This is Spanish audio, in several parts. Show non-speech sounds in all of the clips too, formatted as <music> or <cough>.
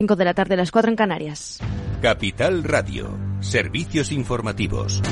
5 de la tarde, las 4 en Canarias. Capital Radio, servicios informativos.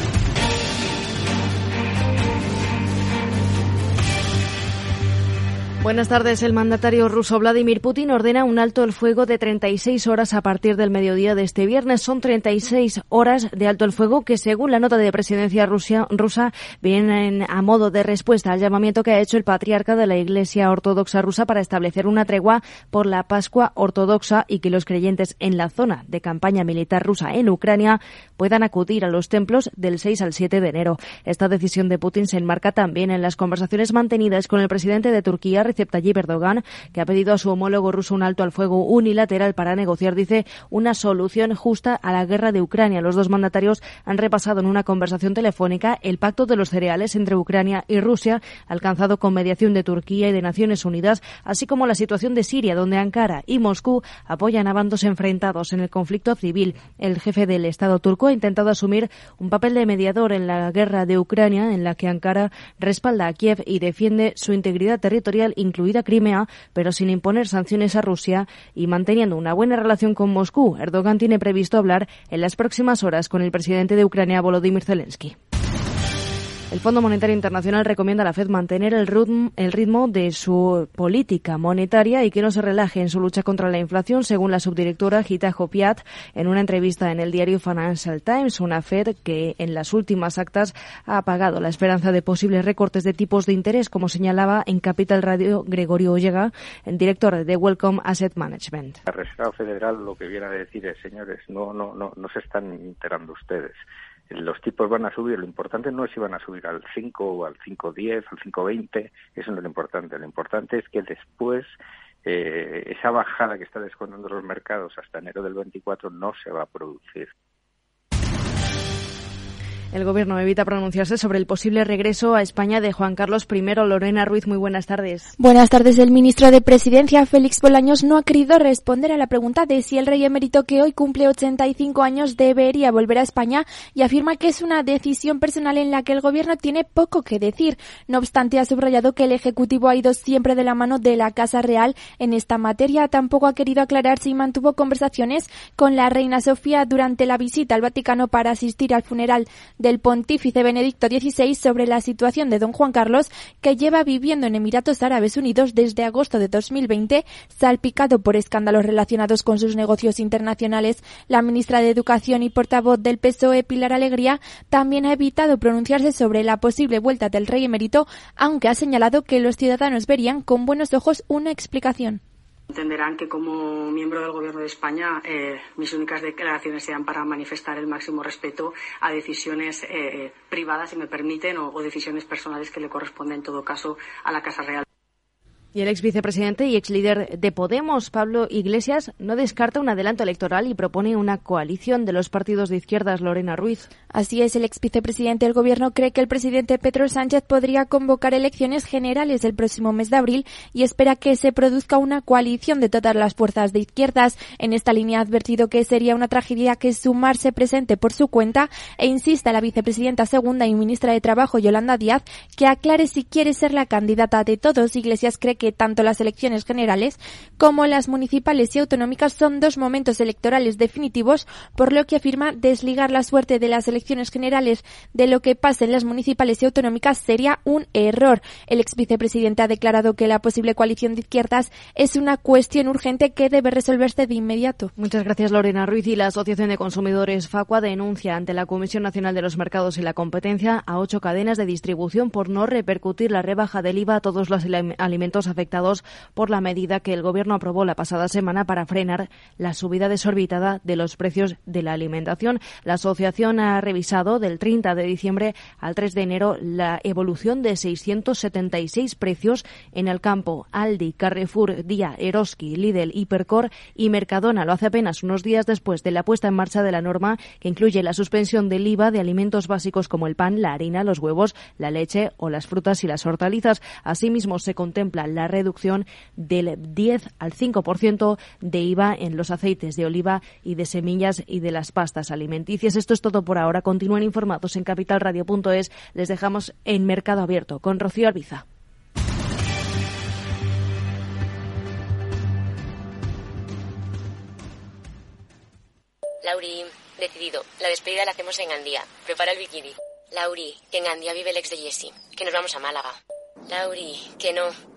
Buenas tardes. El mandatario ruso Vladimir Putin ordena un alto el fuego de 36 horas a partir del mediodía de este viernes. Son 36 horas de alto el fuego que, según la nota de presidencia rusa, rusa, vienen a modo de respuesta al llamamiento que ha hecho el patriarca de la Iglesia Ortodoxa rusa para establecer una tregua por la Pascua Ortodoxa y que los creyentes en la zona de campaña militar rusa en Ucrania puedan acudir a los templos del 6 al 7 de enero. Esta decisión de Putin se enmarca también en las conversaciones mantenidas con el presidente de Turquía, Recep Tayyip Erdogan, que ha pedido a su homólogo ruso un alto al fuego unilateral para negociar, dice, una solución justa a la guerra de Ucrania. Los dos mandatarios han repasado en una conversación telefónica el pacto de los cereales entre Ucrania y Rusia, alcanzado con mediación de Turquía y de Naciones Unidas, así como la situación de Siria, donde Ankara y Moscú apoyan a bandos enfrentados en el conflicto civil. El jefe del Estado turco ha intentado asumir un papel de mediador en la guerra de Ucrania, en la que Ankara respalda a Kiev y defiende su integridad territorial incluida Crimea, pero sin imponer sanciones a Rusia y manteniendo una buena relación con Moscú. Erdogan tiene previsto hablar en las próximas horas con el presidente de Ucrania, Volodymyr Zelensky. El Fondo Monetario Internacional recomienda a la Fed mantener el ritmo, de su política monetaria y que no se relaje en su lucha contra la inflación, según la subdirectora Gita Jopiat en una entrevista en el diario Financial Times. Una Fed que en las últimas actas ha apagado la esperanza de posibles recortes de tipos de interés, como señalaba en Capital Radio Gregorio Ollega, el director de Welcome Asset Management. La Reserva Federal lo que viene a decir es, señores, no, no, no, no se están enterando ustedes los tipos van a subir. Lo importante no es si van a subir al 5 o al 5.10, al 5.20, eso no es lo importante. Lo importante es que después eh, esa bajada que está descontando los mercados hasta enero del 24 no se va a producir. El Gobierno evita pronunciarse sobre el posible regreso a España de Juan Carlos I. Lorena Ruiz, muy buenas tardes. Buenas tardes. El ministro de Presidencia, Félix Bolaños, no ha querido responder a la pregunta de si el rey emérito que hoy cumple 85 años debería volver a España y afirma que es una decisión personal en la que el Gobierno tiene poco que decir. No obstante, ha subrayado que el Ejecutivo ha ido siempre de la mano de la Casa Real en esta materia. Tampoco ha querido aclarar si mantuvo conversaciones con la reina Sofía durante la visita al Vaticano para asistir al funeral del pontífice Benedicto XVI sobre la situación de don Juan Carlos, que lleva viviendo en Emiratos Árabes Unidos desde agosto de 2020, salpicado por escándalos relacionados con sus negocios internacionales. La ministra de Educación y portavoz del PSOE, Pilar Alegría, también ha evitado pronunciarse sobre la posible vuelta del rey emérito, aunque ha señalado que los ciudadanos verían con buenos ojos una explicación. Entenderán que como miembro del Gobierno de España eh, mis únicas declaraciones sean para manifestar el máximo respeto a decisiones eh, privadas, si me permiten, o, o decisiones personales que le corresponden en todo caso a la Casa Real. Y el ex vicepresidente y ex líder de Podemos, Pablo Iglesias, no descarta un adelanto electoral y propone una coalición de los partidos de izquierdas, Lorena Ruiz. Así es, el ex vicepresidente del gobierno cree que el presidente Pedro Sánchez podría convocar elecciones generales el próximo mes de abril y espera que se produzca una coalición de todas las fuerzas de izquierdas. En esta línea ha advertido que sería una tragedia que sumarse presente por su cuenta e insista a la vicepresidenta segunda y ministra de Trabajo, Yolanda Díaz, que aclare si quiere ser la candidata de todos. Iglesias cree que tanto las elecciones generales como las municipales y autonómicas son dos momentos electorales definitivos, por lo que afirma desligar la suerte de las elecciones generales de lo que pase en las municipales y autonómicas sería un error. El ex vicepresidente ha declarado que la posible coalición de izquierdas es una cuestión urgente que debe resolverse de inmediato. Muchas gracias, Lorena Ruiz. Y la Asociación de Consumidores FACUA denuncia ante la Comisión Nacional de los Mercados y la Competencia a ocho cadenas de distribución por no repercutir la rebaja del IVA a todos los alimentos afectados por la medida que el Gobierno aprobó la pasada semana para frenar la subida desorbitada de los precios de la alimentación. La asociación ha revisado del 30 de diciembre al 3 de enero la evolución de 676 precios en el campo. Aldi, Carrefour, Día, Eroski, Lidl, Hipercor y Mercadona. Lo hace apenas unos días después de la puesta en marcha de la norma que incluye la suspensión del IVA de alimentos básicos como el pan, la harina, los huevos, la leche o las frutas y las hortalizas. Asimismo, se contempla la reducción del 10 al 5% de IVA en los aceites de oliva y de semillas y de las pastas alimenticias. Esto es todo por ahora. Continúen informados en capitalradio.es. Les dejamos en Mercado Abierto con Rocío Arbiza. Lauri, decidido. La despedida la hacemos en Gandía. Prepara el bikini. Lauri, que en Gandía vive el ex de Jesse. Que nos vamos a Málaga. Lauri, que no.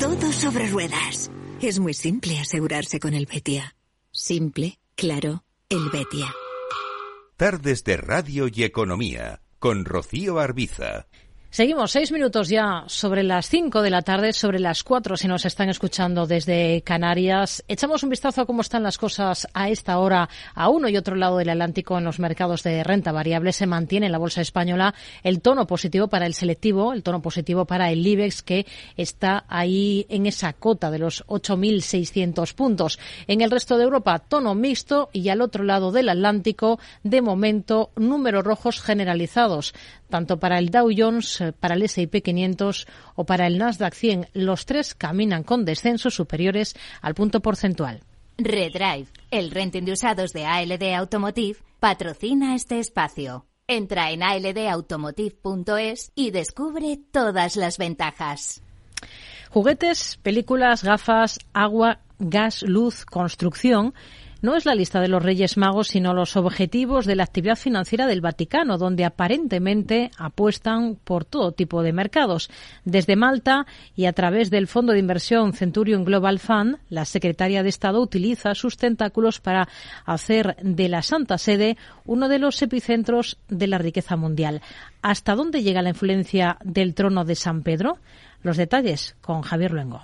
Todo sobre ruedas. Es muy simple asegurarse con el Betia. Simple, claro, el Betia. Tardes de Radio y Economía con Rocío Arbiza. Seguimos seis minutos ya sobre las cinco de la tarde, sobre las cuatro si nos están escuchando desde Canarias. Echamos un vistazo a cómo están las cosas a esta hora a uno y otro lado del Atlántico en los mercados de renta variable. Se mantiene en la bolsa española el tono positivo para el selectivo, el tono positivo para el IBEX que está ahí en esa cota de los 8.600 puntos. En el resto de Europa, tono mixto y al otro lado del Atlántico, de momento, números rojos generalizados tanto para el Dow Jones, eh, para el S&P 500 o para el Nasdaq 100. Los tres caminan con descensos superiores al punto porcentual. Redrive, el renting de usados de ALD Automotive, patrocina este espacio. Entra en aldautomotive.es y descubre todas las ventajas. Juguetes, películas, gafas, agua, gas, luz, construcción no es la lista de los Reyes Magos, sino los objetivos de la actividad financiera del Vaticano, donde aparentemente apuestan por todo tipo de mercados. Desde Malta y a través del fondo de inversión Centurion Global Fund, la secretaria de Estado utiliza sus tentáculos para hacer de la Santa Sede uno de los epicentros de la riqueza mundial. ¿Hasta dónde llega la influencia del trono de San Pedro? Los detalles con Javier Luengo.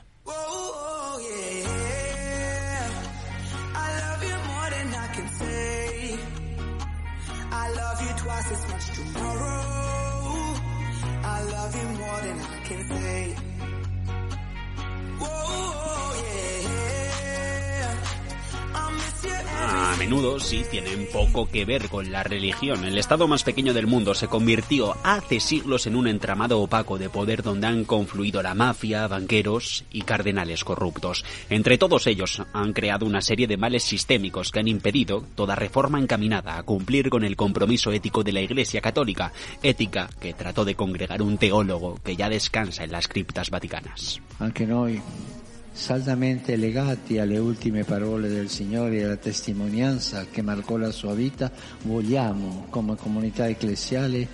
A menudo sí tienen poco que ver con la religión. El estado más pequeño del mundo se convirtió hace siglos en un entramado opaco de poder donde han confluido la mafia, banqueros y cardenales corruptos. Entre todos ellos han creado una serie de males sistémicos que han impedido toda reforma encaminada a cumplir con el compromiso ético de la Iglesia Católica, ética que trató de congregar un teólogo que ya descansa en las criptas vaticanas. Aunque no saldamente legati alle ultime parole del Signore e alla testimonianza che marcò la sua vita, vogliamo come comunità ecclesiale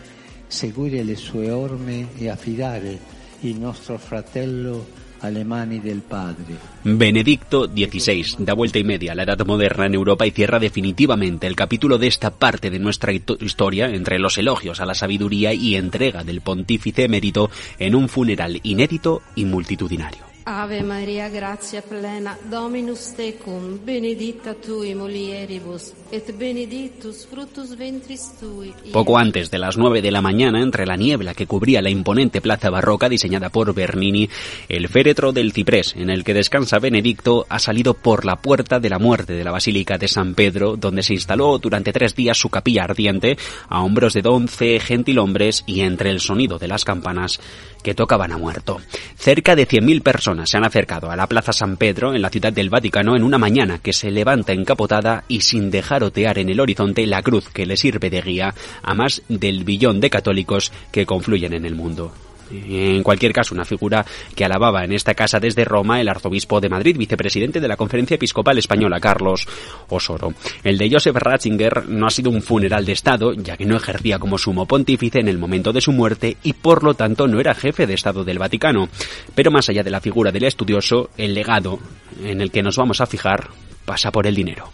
seguire le sue orme e affidare il nostro fratello alle mani del Padre. Benedicto XVI da vuelta y media a la edad moderna en Europa y cierra definitivamente el capítulo de esta parte de nuestra historia entre los elogios a la sabiduría y entrega del pontífice emérito en un funeral inédito y multitudinario. Ave Maria, gratia plena, Dominus tecum, benedicta tui mulieribus, et benedictus fructus ventris tui. Poco antes de las 9 de la mañana, entre la niebla que cubría la imponente plaza barroca diseñada por Bernini, el féretro del ciprés en el que descansa Benedicto ha salido por la puerta de la muerte de la Basílica de San Pedro, donde se instaló durante tres días su capilla ardiente, a hombros de once gentilhombres y entre el sonido de las campanas que tocaban a muerto. Cerca de 100.000 personas se han acercado a la Plaza San Pedro en la ciudad del Vaticano en una mañana que se levanta encapotada y sin dejar otear en el horizonte la cruz que le sirve de guía a más del billón de católicos que confluyen en el mundo. En cualquier caso, una figura que alababa en esta casa desde Roma el arzobispo de Madrid, vicepresidente de la Conferencia Episcopal Española, Carlos Osoro. El de Joseph Ratzinger no ha sido un funeral de Estado, ya que no ejercía como sumo pontífice en el momento de su muerte y por lo tanto no era jefe de Estado del Vaticano. Pero más allá de la figura del estudioso, el legado en el que nos vamos a fijar pasa por el dinero.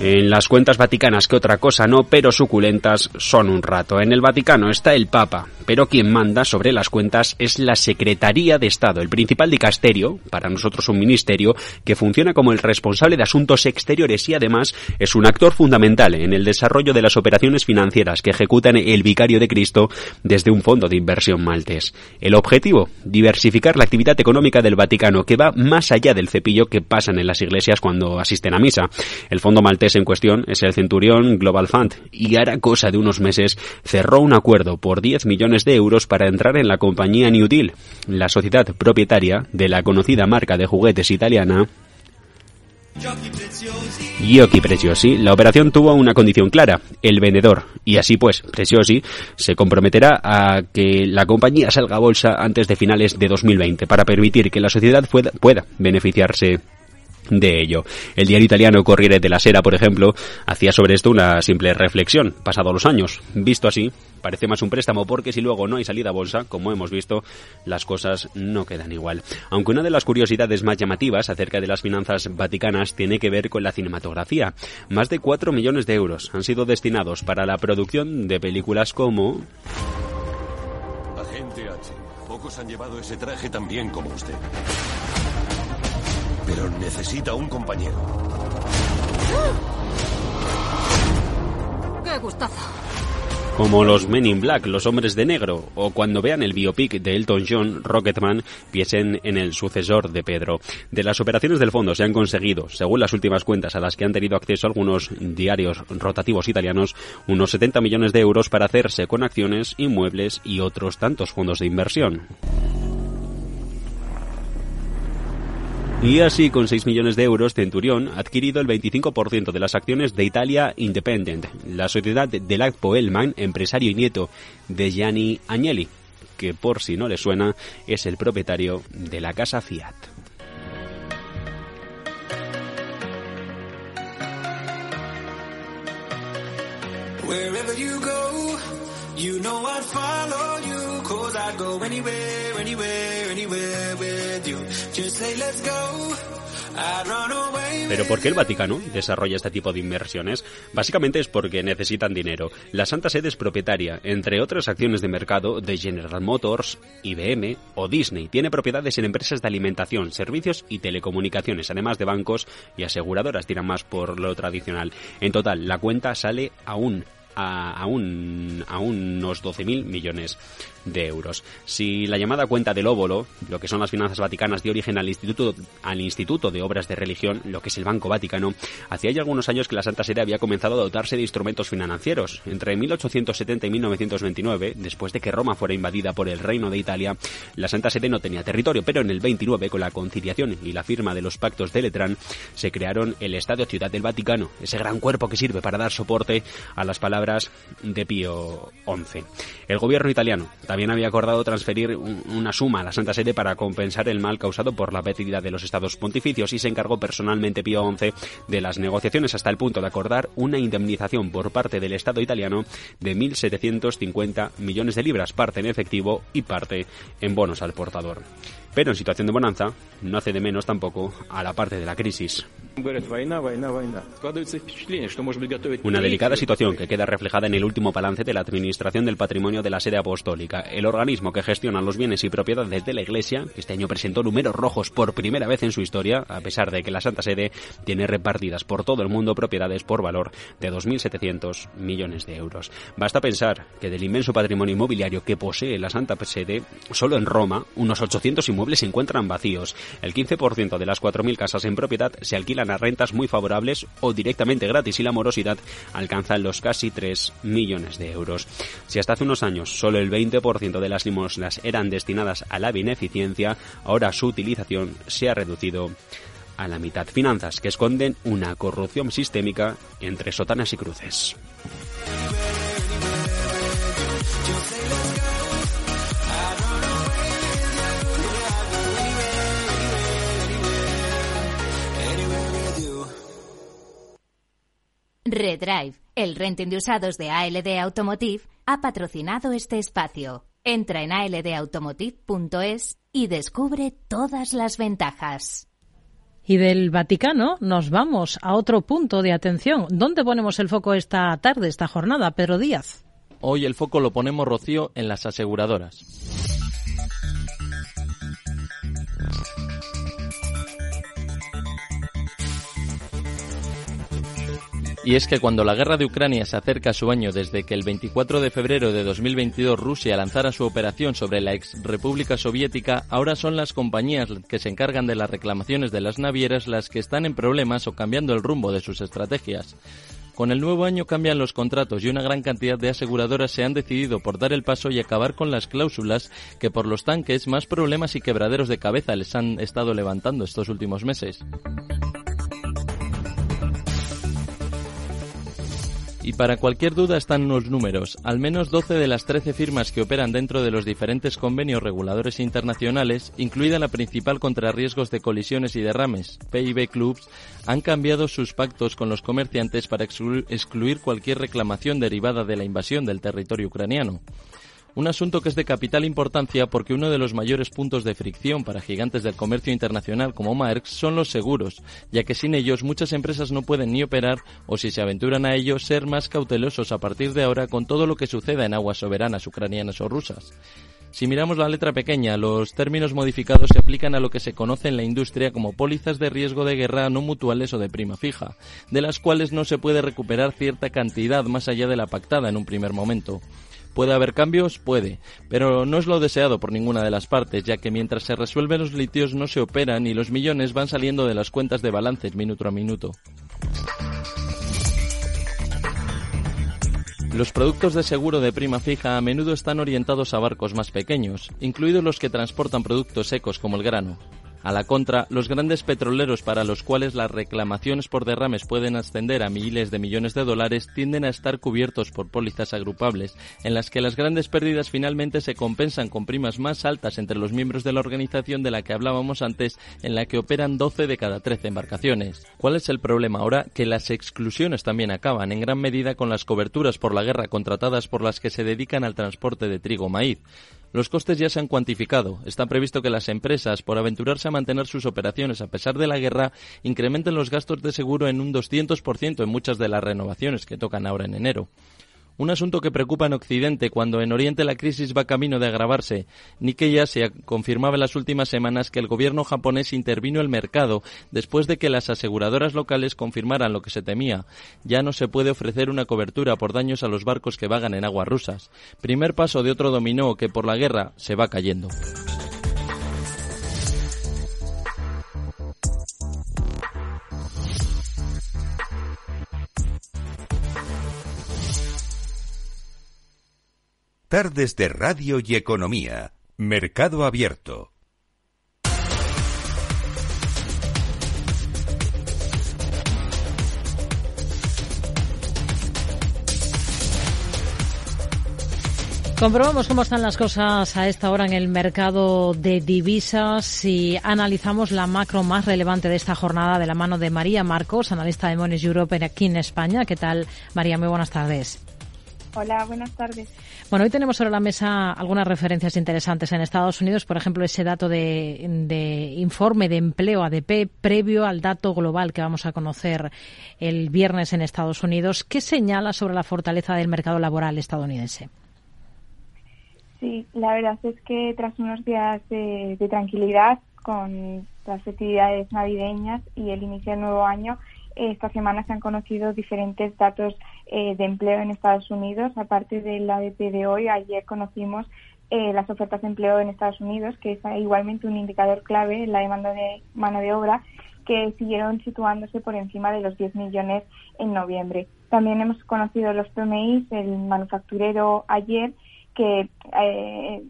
En las cuentas vaticanas que otra cosa no, pero suculentas son un rato. En el Vaticano está el Papa, pero quien manda sobre las cuentas es la Secretaría de Estado, el principal dicasterio, para nosotros un ministerio, que funciona como el responsable de asuntos exteriores y además es un actor fundamental en el desarrollo de las operaciones financieras que ejecutan el Vicario de Cristo desde un fondo de inversión maltés. El objetivo, diversificar la actividad económica del Vaticano, que va más allá del cepillo que pasan en las iglesias cuando asisten a misa. El fondo maltés en cuestión es el Centurión Global Fund. Y hará cosa de unos meses cerró un acuerdo por 10 millones de euros para entrar en la compañía New Deal, la sociedad propietaria de la conocida marca de juguetes italiana Giochi Preciosi, la operación tuvo una condición clara, el vendedor, y así pues, Preciosi se comprometerá a que la compañía salga a bolsa antes de finales de 2020 para permitir que la sociedad pueda beneficiarse de ello. El diario italiano Corriere della Sera, por ejemplo, hacía sobre esto una simple reflexión, pasado los años. Visto así, parece más un préstamo porque si luego no hay salida a bolsa, como hemos visto, las cosas no quedan igual. Aunque una de las curiosidades más llamativas acerca de las finanzas vaticanas tiene que ver con la cinematografía. Más de 4 millones de euros han sido destinados para la producción de películas como... Pocos han llevado ese traje tan bien como usted pero necesita un compañero. ¡Qué gustazo! Como los Men in Black, los hombres de negro, o cuando vean el biopic de Elton John, Rocketman, piensen en el sucesor de Pedro. De las operaciones del fondo se han conseguido, según las últimas cuentas a las que han tenido acceso algunos diarios rotativos italianos, unos 70 millones de euros para hacerse con acciones, inmuebles y otros tantos fondos de inversión. Y así, con 6 millones de euros, Centurión ha adquirido el 25% de las acciones de Italia Independent, la sociedad de Lacpo Elman, empresario y nieto de Gianni Agnelli, que por si no le suena, es el propietario de la casa Fiat. Pero ¿por qué el Vaticano desarrolla este tipo de inversiones? Básicamente es porque necesitan dinero. La Santa Sede es propietaria, entre otras acciones de mercado, de General Motors, IBM o Disney. Tiene propiedades en empresas de alimentación, servicios y telecomunicaciones, además de bancos y aseguradoras, tiran más por lo tradicional. En total, la cuenta sale a un a, un, a unos 12.000 millones de euros. Si la llamada cuenta del óvulo, lo que son las finanzas vaticanas de origen al Instituto, al Instituto de Obras de Religión, lo que es el Banco Vaticano, hacía ya algunos años que la Santa Sede había comenzado a dotarse de instrumentos financieros. Entre 1870 y 1929, después de que Roma fuera invadida por el Reino de Italia, la Santa Sede no tenía territorio, pero en el 29, con la conciliación y la firma de los pactos de Letrán, se crearon el Estadio Ciudad del Vaticano, ese gran cuerpo que sirve para dar soporte a las palabras de Pío XI. El gobierno italiano también había acordado transferir una suma a la Santa Sede para compensar el mal causado por la pérdida de los estados pontificios y se encargó personalmente Pío XI de las negociaciones hasta el punto de acordar una indemnización por parte del Estado italiano de 1.750 millones de libras, parte en efectivo y parte en bonos al portador. Pero en situación de bonanza no hace de menos tampoco a la parte de la crisis. Una delicada situación que queda reflejada en el último balance de la Administración del Patrimonio de la Sede Apostólica, el organismo que gestiona los bienes y propiedades de la Iglesia, que este año presentó números rojos por primera vez en su historia, a pesar de que la Santa Sede tiene repartidas por todo el mundo propiedades por valor de 2.700 millones de euros. Basta pensar que del inmenso patrimonio inmobiliario que posee la Santa Sede, solo en Roma, unos 800 inmuebles se encuentran vacíos. El 15% de las 4.000 casas en propiedad se alquilan a rentas muy favorables o directamente gratis y la morosidad alcanza los casi 3 millones de euros. Si hasta hace unos años solo el 20% de las limosnas eran destinadas a la beneficencia, ahora su utilización se ha reducido a la mitad. Finanzas que esconden una corrupción sistémica entre sotanas y cruces. Redrive, el renting de usados de ALD Automotive, ha patrocinado este espacio. Entra en aldautomotive.es y descubre todas las ventajas. Y del Vaticano nos vamos a otro punto de atención. ¿Dónde ponemos el foco esta tarde, esta jornada, Pedro Díaz? Hoy el foco lo ponemos, Rocío, en las aseguradoras. Y es que cuando la guerra de Ucrania se acerca a su año desde que el 24 de febrero de 2022 Rusia lanzara su operación sobre la ex República Soviética, ahora son las compañías que se encargan de las reclamaciones de las navieras las que están en problemas o cambiando el rumbo de sus estrategias. Con el nuevo año cambian los contratos y una gran cantidad de aseguradoras se han decidido por dar el paso y acabar con las cláusulas que por los tanques más problemas y quebraderos de cabeza les han estado levantando estos últimos meses. Y para cualquier duda están los números. Al menos 12 de las 13 firmas que operan dentro de los diferentes convenios reguladores internacionales, incluida la principal contra riesgos de colisiones y derrames, PIB Clubs, han cambiado sus pactos con los comerciantes para excluir cualquier reclamación derivada de la invasión del territorio ucraniano. Un asunto que es de capital importancia porque uno de los mayores puntos de fricción para gigantes del comercio internacional como Marx son los seguros, ya que sin ellos muchas empresas no pueden ni operar o si se aventuran a ello ser más cautelosos a partir de ahora con todo lo que suceda en aguas soberanas ucranianas o rusas. Si miramos la letra pequeña, los términos modificados se aplican a lo que se conoce en la industria como pólizas de riesgo de guerra no mutuales o de prima fija, de las cuales no se puede recuperar cierta cantidad más allá de la pactada en un primer momento. ¿Puede haber cambios? Puede, pero no es lo deseado por ninguna de las partes, ya que mientras se resuelven los litios no se operan y los millones van saliendo de las cuentas de balances minuto a minuto. Los productos de seguro de prima fija a menudo están orientados a barcos más pequeños, incluidos los que transportan productos secos como el grano. A la contra, los grandes petroleros para los cuales las reclamaciones por derrames pueden ascender a miles de millones de dólares tienden a estar cubiertos por pólizas agrupables, en las que las grandes pérdidas finalmente se compensan con primas más altas entre los miembros de la organización de la que hablábamos antes, en la que operan 12 de cada 13 embarcaciones. ¿Cuál es el problema ahora? Que las exclusiones también acaban en gran medida con las coberturas por la guerra contratadas por las que se dedican al transporte de trigo o maíz. Los costes ya se han cuantificado. Está previsto que las empresas, por aventurarse a mantener sus operaciones a pesar de la guerra, incrementen los gastos de seguro en un 200% en muchas de las renovaciones que tocan ahora en enero. Un asunto que preocupa en Occidente cuando en Oriente la crisis va camino de agravarse. Nikkei Asia confirmaba en las últimas semanas que el gobierno japonés intervino el mercado después de que las aseguradoras locales confirmaran lo que se temía. Ya no se puede ofrecer una cobertura por daños a los barcos que vagan en aguas rusas. Primer paso de otro dominó que por la guerra se va cayendo. Tardes de Radio y Economía. Mercado Abierto. Comprobamos cómo están las cosas a esta hora en el mercado de divisas y analizamos la macro más relevante de esta jornada de la mano de María Marcos, analista de Mones Europe aquí en España. ¿Qué tal, María? Muy buenas tardes. Hola, buenas tardes. Bueno, hoy tenemos sobre la mesa algunas referencias interesantes en Estados Unidos, por ejemplo, ese dato de, informe de empleo ADP previo al dato global que vamos a conocer el viernes en Estados Unidos. ¿Qué señala sobre la fortaleza del mercado laboral estadounidense? Sí, la verdad es que tras unos días de, de tranquilidad con las festividades navideñas y el inicio del nuevo año, esta semana se han conocido diferentes datos eh, de empleo en Estados Unidos. Aparte del ADP de hoy, ayer conocimos eh, las ofertas de empleo en Estados Unidos, que es igualmente un indicador clave en la demanda de mano de obra, que siguieron situándose por encima de los 10 millones en noviembre. También hemos conocido los PMI, el manufacturero ayer, que eh,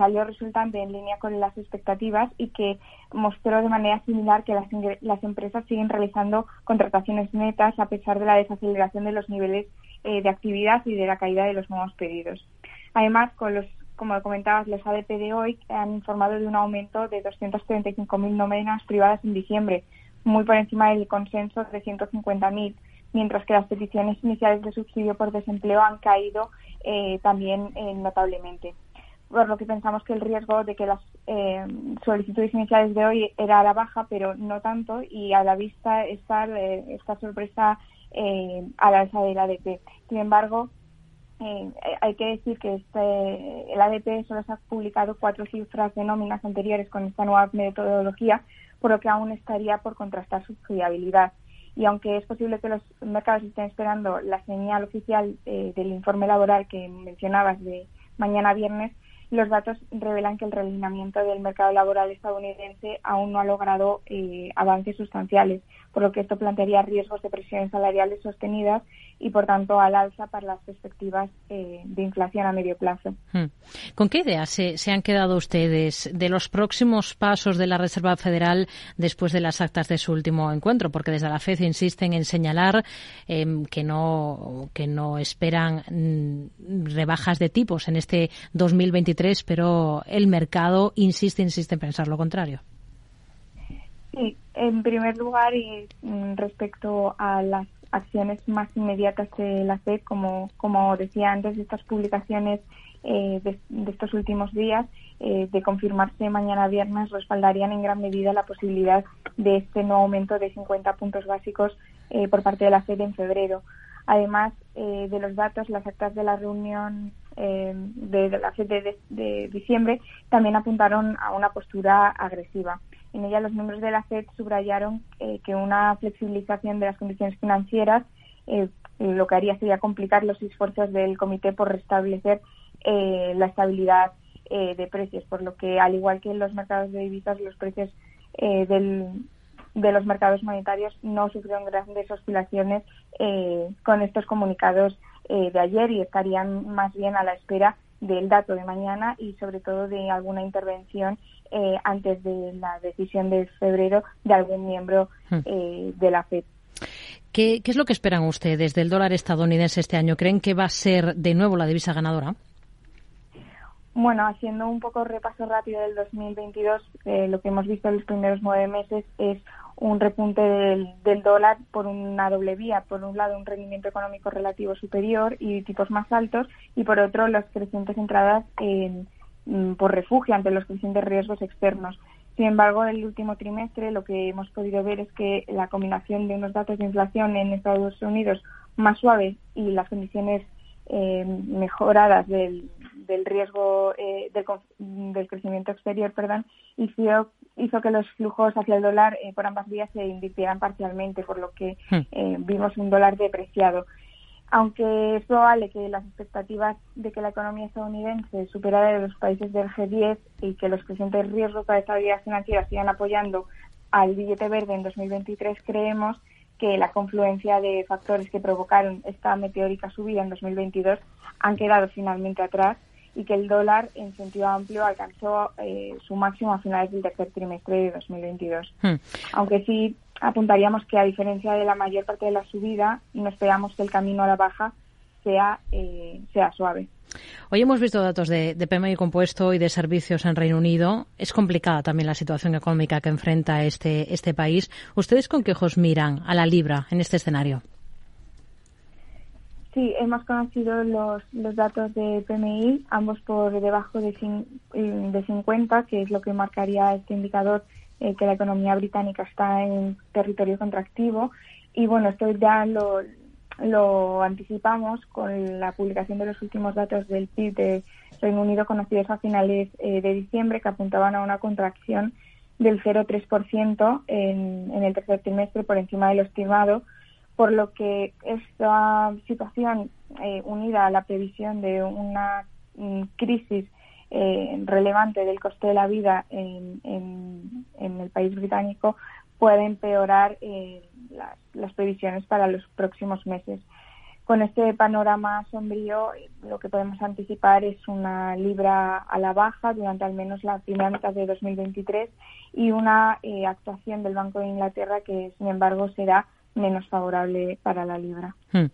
salió resultante en línea con las expectativas y que mostró de manera similar que las, empresas siguen realizando contrataciones netas a pesar de la desaceleración de los niveles eh, de actividad y de la caída de los nuevos pedidos. Además, con los como comentabas, los ADP de hoy han informado de un aumento de 235.000 nóminas privadas en diciembre, muy por encima del consenso de 150.000, mientras que las peticiones iniciales de subsidio por desempleo han caído eh, también eh, notablemente por lo que pensamos que el riesgo de que las eh, solicitudes iniciales de hoy era a la baja, pero no tanto, y a la vista está eh, esta sorpresa eh, a la alza del ADP. Sin embargo, hay que decir que este, el ADP solo se ha publicado cuatro cifras de nóminas anteriores con esta nueva metodología, por lo que aún estaría por contrastar su fiabilidad. Y aunque es posible que los mercados estén esperando la señal oficial del informe laboral que mencionabas de mañana viernes, los datos revelan que el realineamiento del mercado laboral estadounidense aún no ha logrado eh, avances sustanciales, por lo que esto plantearía riesgos de presiones salariales sostenidas y, por tanto, al alza para las perspectivas eh, de inflación a medio plazo. Hmm. ¿Con qué ideas se, han quedado ustedes de los próximos pasos de la Reserva Federal después de las actas de su último encuentro? Porque desde la FED insisten en señalar em, que, no, que no esperan mm, rebajas de tipos en este 2023, pero el mercado insiste, insiste en pensar lo contrario. Sí, en primer lugar, y mm, respecto a las acciones más inmediatas de la FED, como, como decía antes, estas publicaciones eh, de, estos últimos días, eh, de confirmarse mañana viernes, respaldarían en gran medida la posibilidad de este nuevo aumento de 50 puntos básicos eh, por parte de la FED en febrero. Además de los datos, las actas de la reunión de, la FED de, de diciembre también apuntaron a una postura agresiva. En ella los miembros de la FED subrayaron eh, que una flexibilización de las condiciones financieras eh, lo que haría sería complicar los esfuerzos del comité por restablecer eh, la estabilidad de precios, por lo que al igual que en los mercados de divisas los precios del, de los mercados monetarios no sufrieron grandes oscilaciones con estos comunicados de ayer y estarían más bien a la espera del dato de mañana y sobre todo de alguna intervención eh, antes de la decisión de febrero de algún miembro hmm. eh, de la FED. ¿Qué, es lo que esperan ustedes del dólar estadounidense este año? ¿Creen que va a ser de nuevo la divisa ganadora? Bueno, haciendo un poco repaso rápido del 2022, eh, lo que hemos visto en los primeros nueve meses es un repunte del, del, dólar por una doble vía. Por un lado, un rendimiento económico relativo superior y tipos más altos, y por otro, las crecientes entradas en Mm, por refugio ante los crecientes riesgos externos. Sin embargo, el último trimestre lo que hemos podido ver es que la combinación de unos datos de inflación en Estados Unidos más suaves y las condiciones eh, mejoradas del, del riesgo eh, del, crecimiento exterior, perdón, hizo, hizo que los flujos hacia el dólar eh, por ambas vías se invirtieran parcialmente, por lo que hmm. vimos un dólar depreciado aunque es probable que las expectativas de que la economía estadounidense superara de los países del G10 y que los crecientes riesgos de estabilidad financiera sigan apoyando al billete verde en 2023, creemos que la confluencia de factores que provocaron esta meteórica subida en 2022 han quedado finalmente atrás y que el dólar en sentido amplio alcanzó eh, su máximo a finales del tercer trimestre de 2022. Hmm. Aunque sí apuntaríamos que a diferencia de la mayor parte de la subida, no esperamos que el camino a la baja sea, eh, sea suave. Hoy hemos visto datos de, de PMI compuesto y de servicios en Reino Unido. Es complicada también la situación económica que enfrenta este, este país. ¿Ustedes con qué ojos miran a la libra en este escenario? Sí, hemos conocido los, los datos de PMI, ambos por debajo de, de 50, que es lo que marcaría este indicador eh, que la economía británica está en territorio contractivo. Y bueno, esto ya lo, lo anticipamos con la publicación de los últimos datos del PIB de Reino Unido conocidos a finales eh, de diciembre, que apuntaban a una contracción del 0,3% en, en el tercer trimestre por encima de lo estimado por lo que esta situación eh, unida a la previsión de una mm, crisis eh, relevante del coste de la vida en, el país británico puede empeorar eh, las, previsiones para los próximos meses. Con este panorama sombrío, lo que podemos anticipar es una libra a la baja durante al menos la primera mitad de 2023 y una actuación del Banco de Inglaterra que, sin embargo, será menos favorable para la libra. Hmm.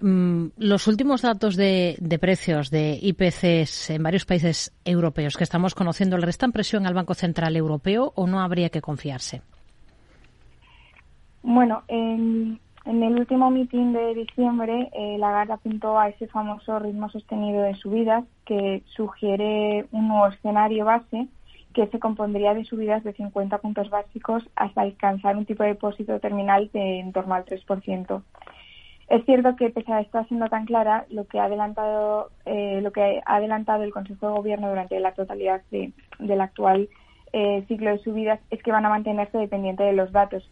Mm, los últimos datos de, precios de IPCs en varios países europeos que estamos conociendo, ¿le restan presión al Banco Central Europeo o no habría que confiarse? Bueno, en, el último mitin de diciembre, eh, Lagarde apuntó a ese famoso ritmo sostenido de subidas que sugiere un nuevo escenario base que se compondría de subidas de 50 puntos básicos hasta alcanzar un tipo de depósito terminal de en torno al 3%. Es cierto que pese a estar siendo tan clara, lo que ha adelantado, eh, lo que ha adelantado el Consejo de Gobierno durante la totalidad del actual eh, ciclo de subidas es que van a mantenerse dependientes de los datos,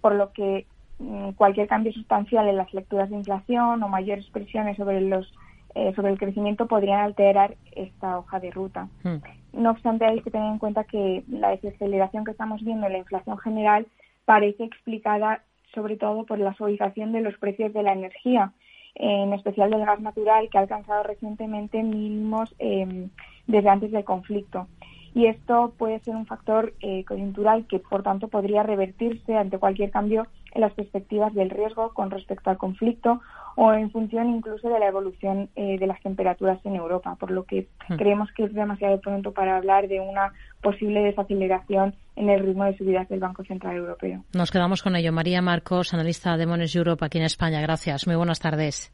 por lo que mm, cualquier cambio sustancial en las lecturas de inflación o mayores presiones sobre los eh, sobre el crecimiento podrían alterar esta hoja de ruta. Hmm. No obstante, hay que tener en cuenta que la desaceleración que estamos viendo en la inflación general parece explicada sobre todo por la suavización de los precios de la energía, en especial del gas natural, que ha alcanzado recientemente mínimos em, desde antes del conflicto. Y esto puede ser un factor eh, coyuntural que, por tanto, podría revertirse ante cualquier cambio en las perspectivas del riesgo con respecto al conflicto o en función incluso de la evolución eh, de las temperaturas en Europa, por lo que hmm. creemos que es demasiado pronto para hablar de una posible desaceleración en el ritmo de subidas del Banco Central Europeo. Nos quedamos con ello. María Marcos, analista de Mones Europe aquí en España. Gracias. Muy buenas tardes.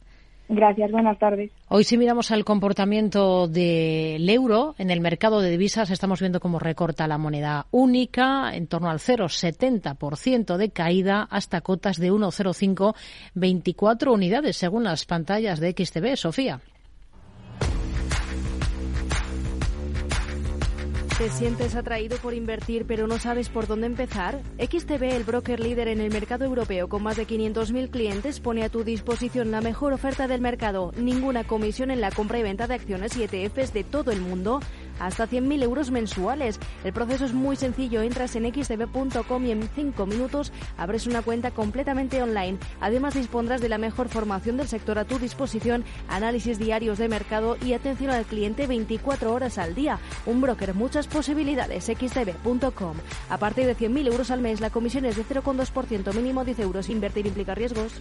Gracias, buenas tardes. Hoy si miramos al comportamiento del euro en el mercado de divisas, estamos viendo cómo recorta la moneda única en torno al 0,70% de caída hasta cotas de 1,05, 24 unidades según las pantallas de XTB. Sofía. ¿Te sientes atraído por invertir pero no sabes por dónde empezar? XTB, el broker líder en el mercado europeo con más de 500.000 clientes, pone a tu disposición la mejor oferta del mercado. Ninguna comisión en la compra y venta de acciones y ETFs de todo el mundo hasta 100.000 euros mensuales. El proceso es muy sencillo. Entras en xtb.com y en 5 minutos abres una cuenta completamente online. Además, dispondrás de la mejor formación del sector a tu disposición, análisis diarios de mercado y atención al cliente 24 horas al día. Un broker, muchas posibilidades. xtb.com. A partir de 100.000 euros al mes, la comisión es de 0,2%, mínimo 10 euros. Invertir implica riesgos.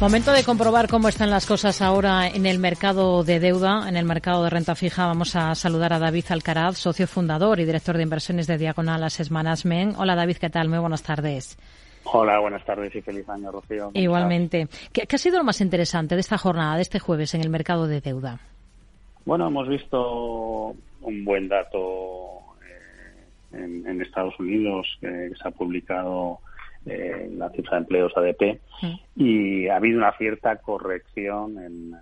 Momento de comprobar cómo están las cosas ahora en el mercado de deuda, en el mercado de renta fija. Vamos a saludar a David Alcaraz, socio fundador y director de inversiones de Diagonal Asset Management. Hola David, ¿qué tal? Muy buenas tardes. Hola, buenas tardes y feliz año, Rocío. Igualmente. ¿Qué, ha sido lo más interesante de esta jornada, de este jueves, en el mercado de deuda? Bueno, hemos visto un buen dato eh, en, Estados Unidos que se ha publicado eh, la cifra de empleos ADP, y ha habido una cierta corrección en,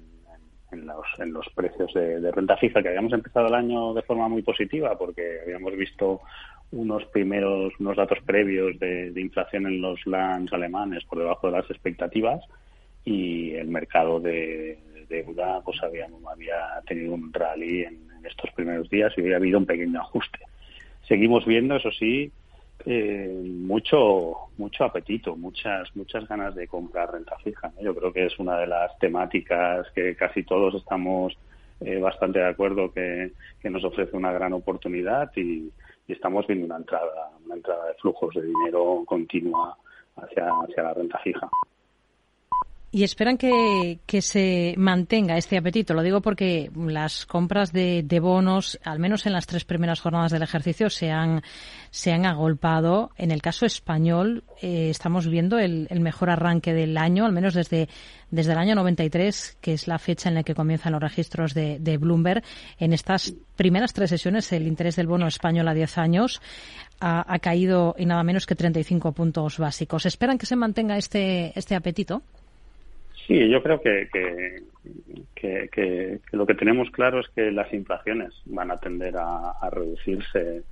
en, los, en los precios de, renta fija, que habíamos empezado el año de forma muy positiva, porque habíamos visto unos primeros, unos datos previos de, inflación en los lands alemanes por debajo de las expectativas, y el mercado de, deuda pues había, había tenido un rally en, estos primeros días y había habido un pequeño ajuste. Seguimos viendo, eso sí, eh, mucho mucho apetito, muchas muchas ganas de comprar renta fija. Yo creo que es una de las temáticas que casi todos estamos eh, bastante de acuerdo que, nos ofrece una gran oportunidad y, y, estamos viendo una entrada una entrada de flujos de dinero continua hacia hacia la renta fija y esperan que, se mantenga este apetito. Lo digo porque las compras de, bonos, al menos en las tres primeras jornadas del ejercicio, se han, se han agolpado. En el caso español, eh, estamos viendo el, mejor arranque del año, al menos desde, desde el año 93, que es la fecha en la que comienzan los registros de, de Bloomberg. En estas primeras tres sesiones, el interés del bono español a 10 años ha, ha caído en nada menos que 35 puntos básicos. ¿Esperan que se mantenga este, este apetito? Sí, yo creo que, que, lo que tenemos claro es que las inflaciones van a tender a, reducirse,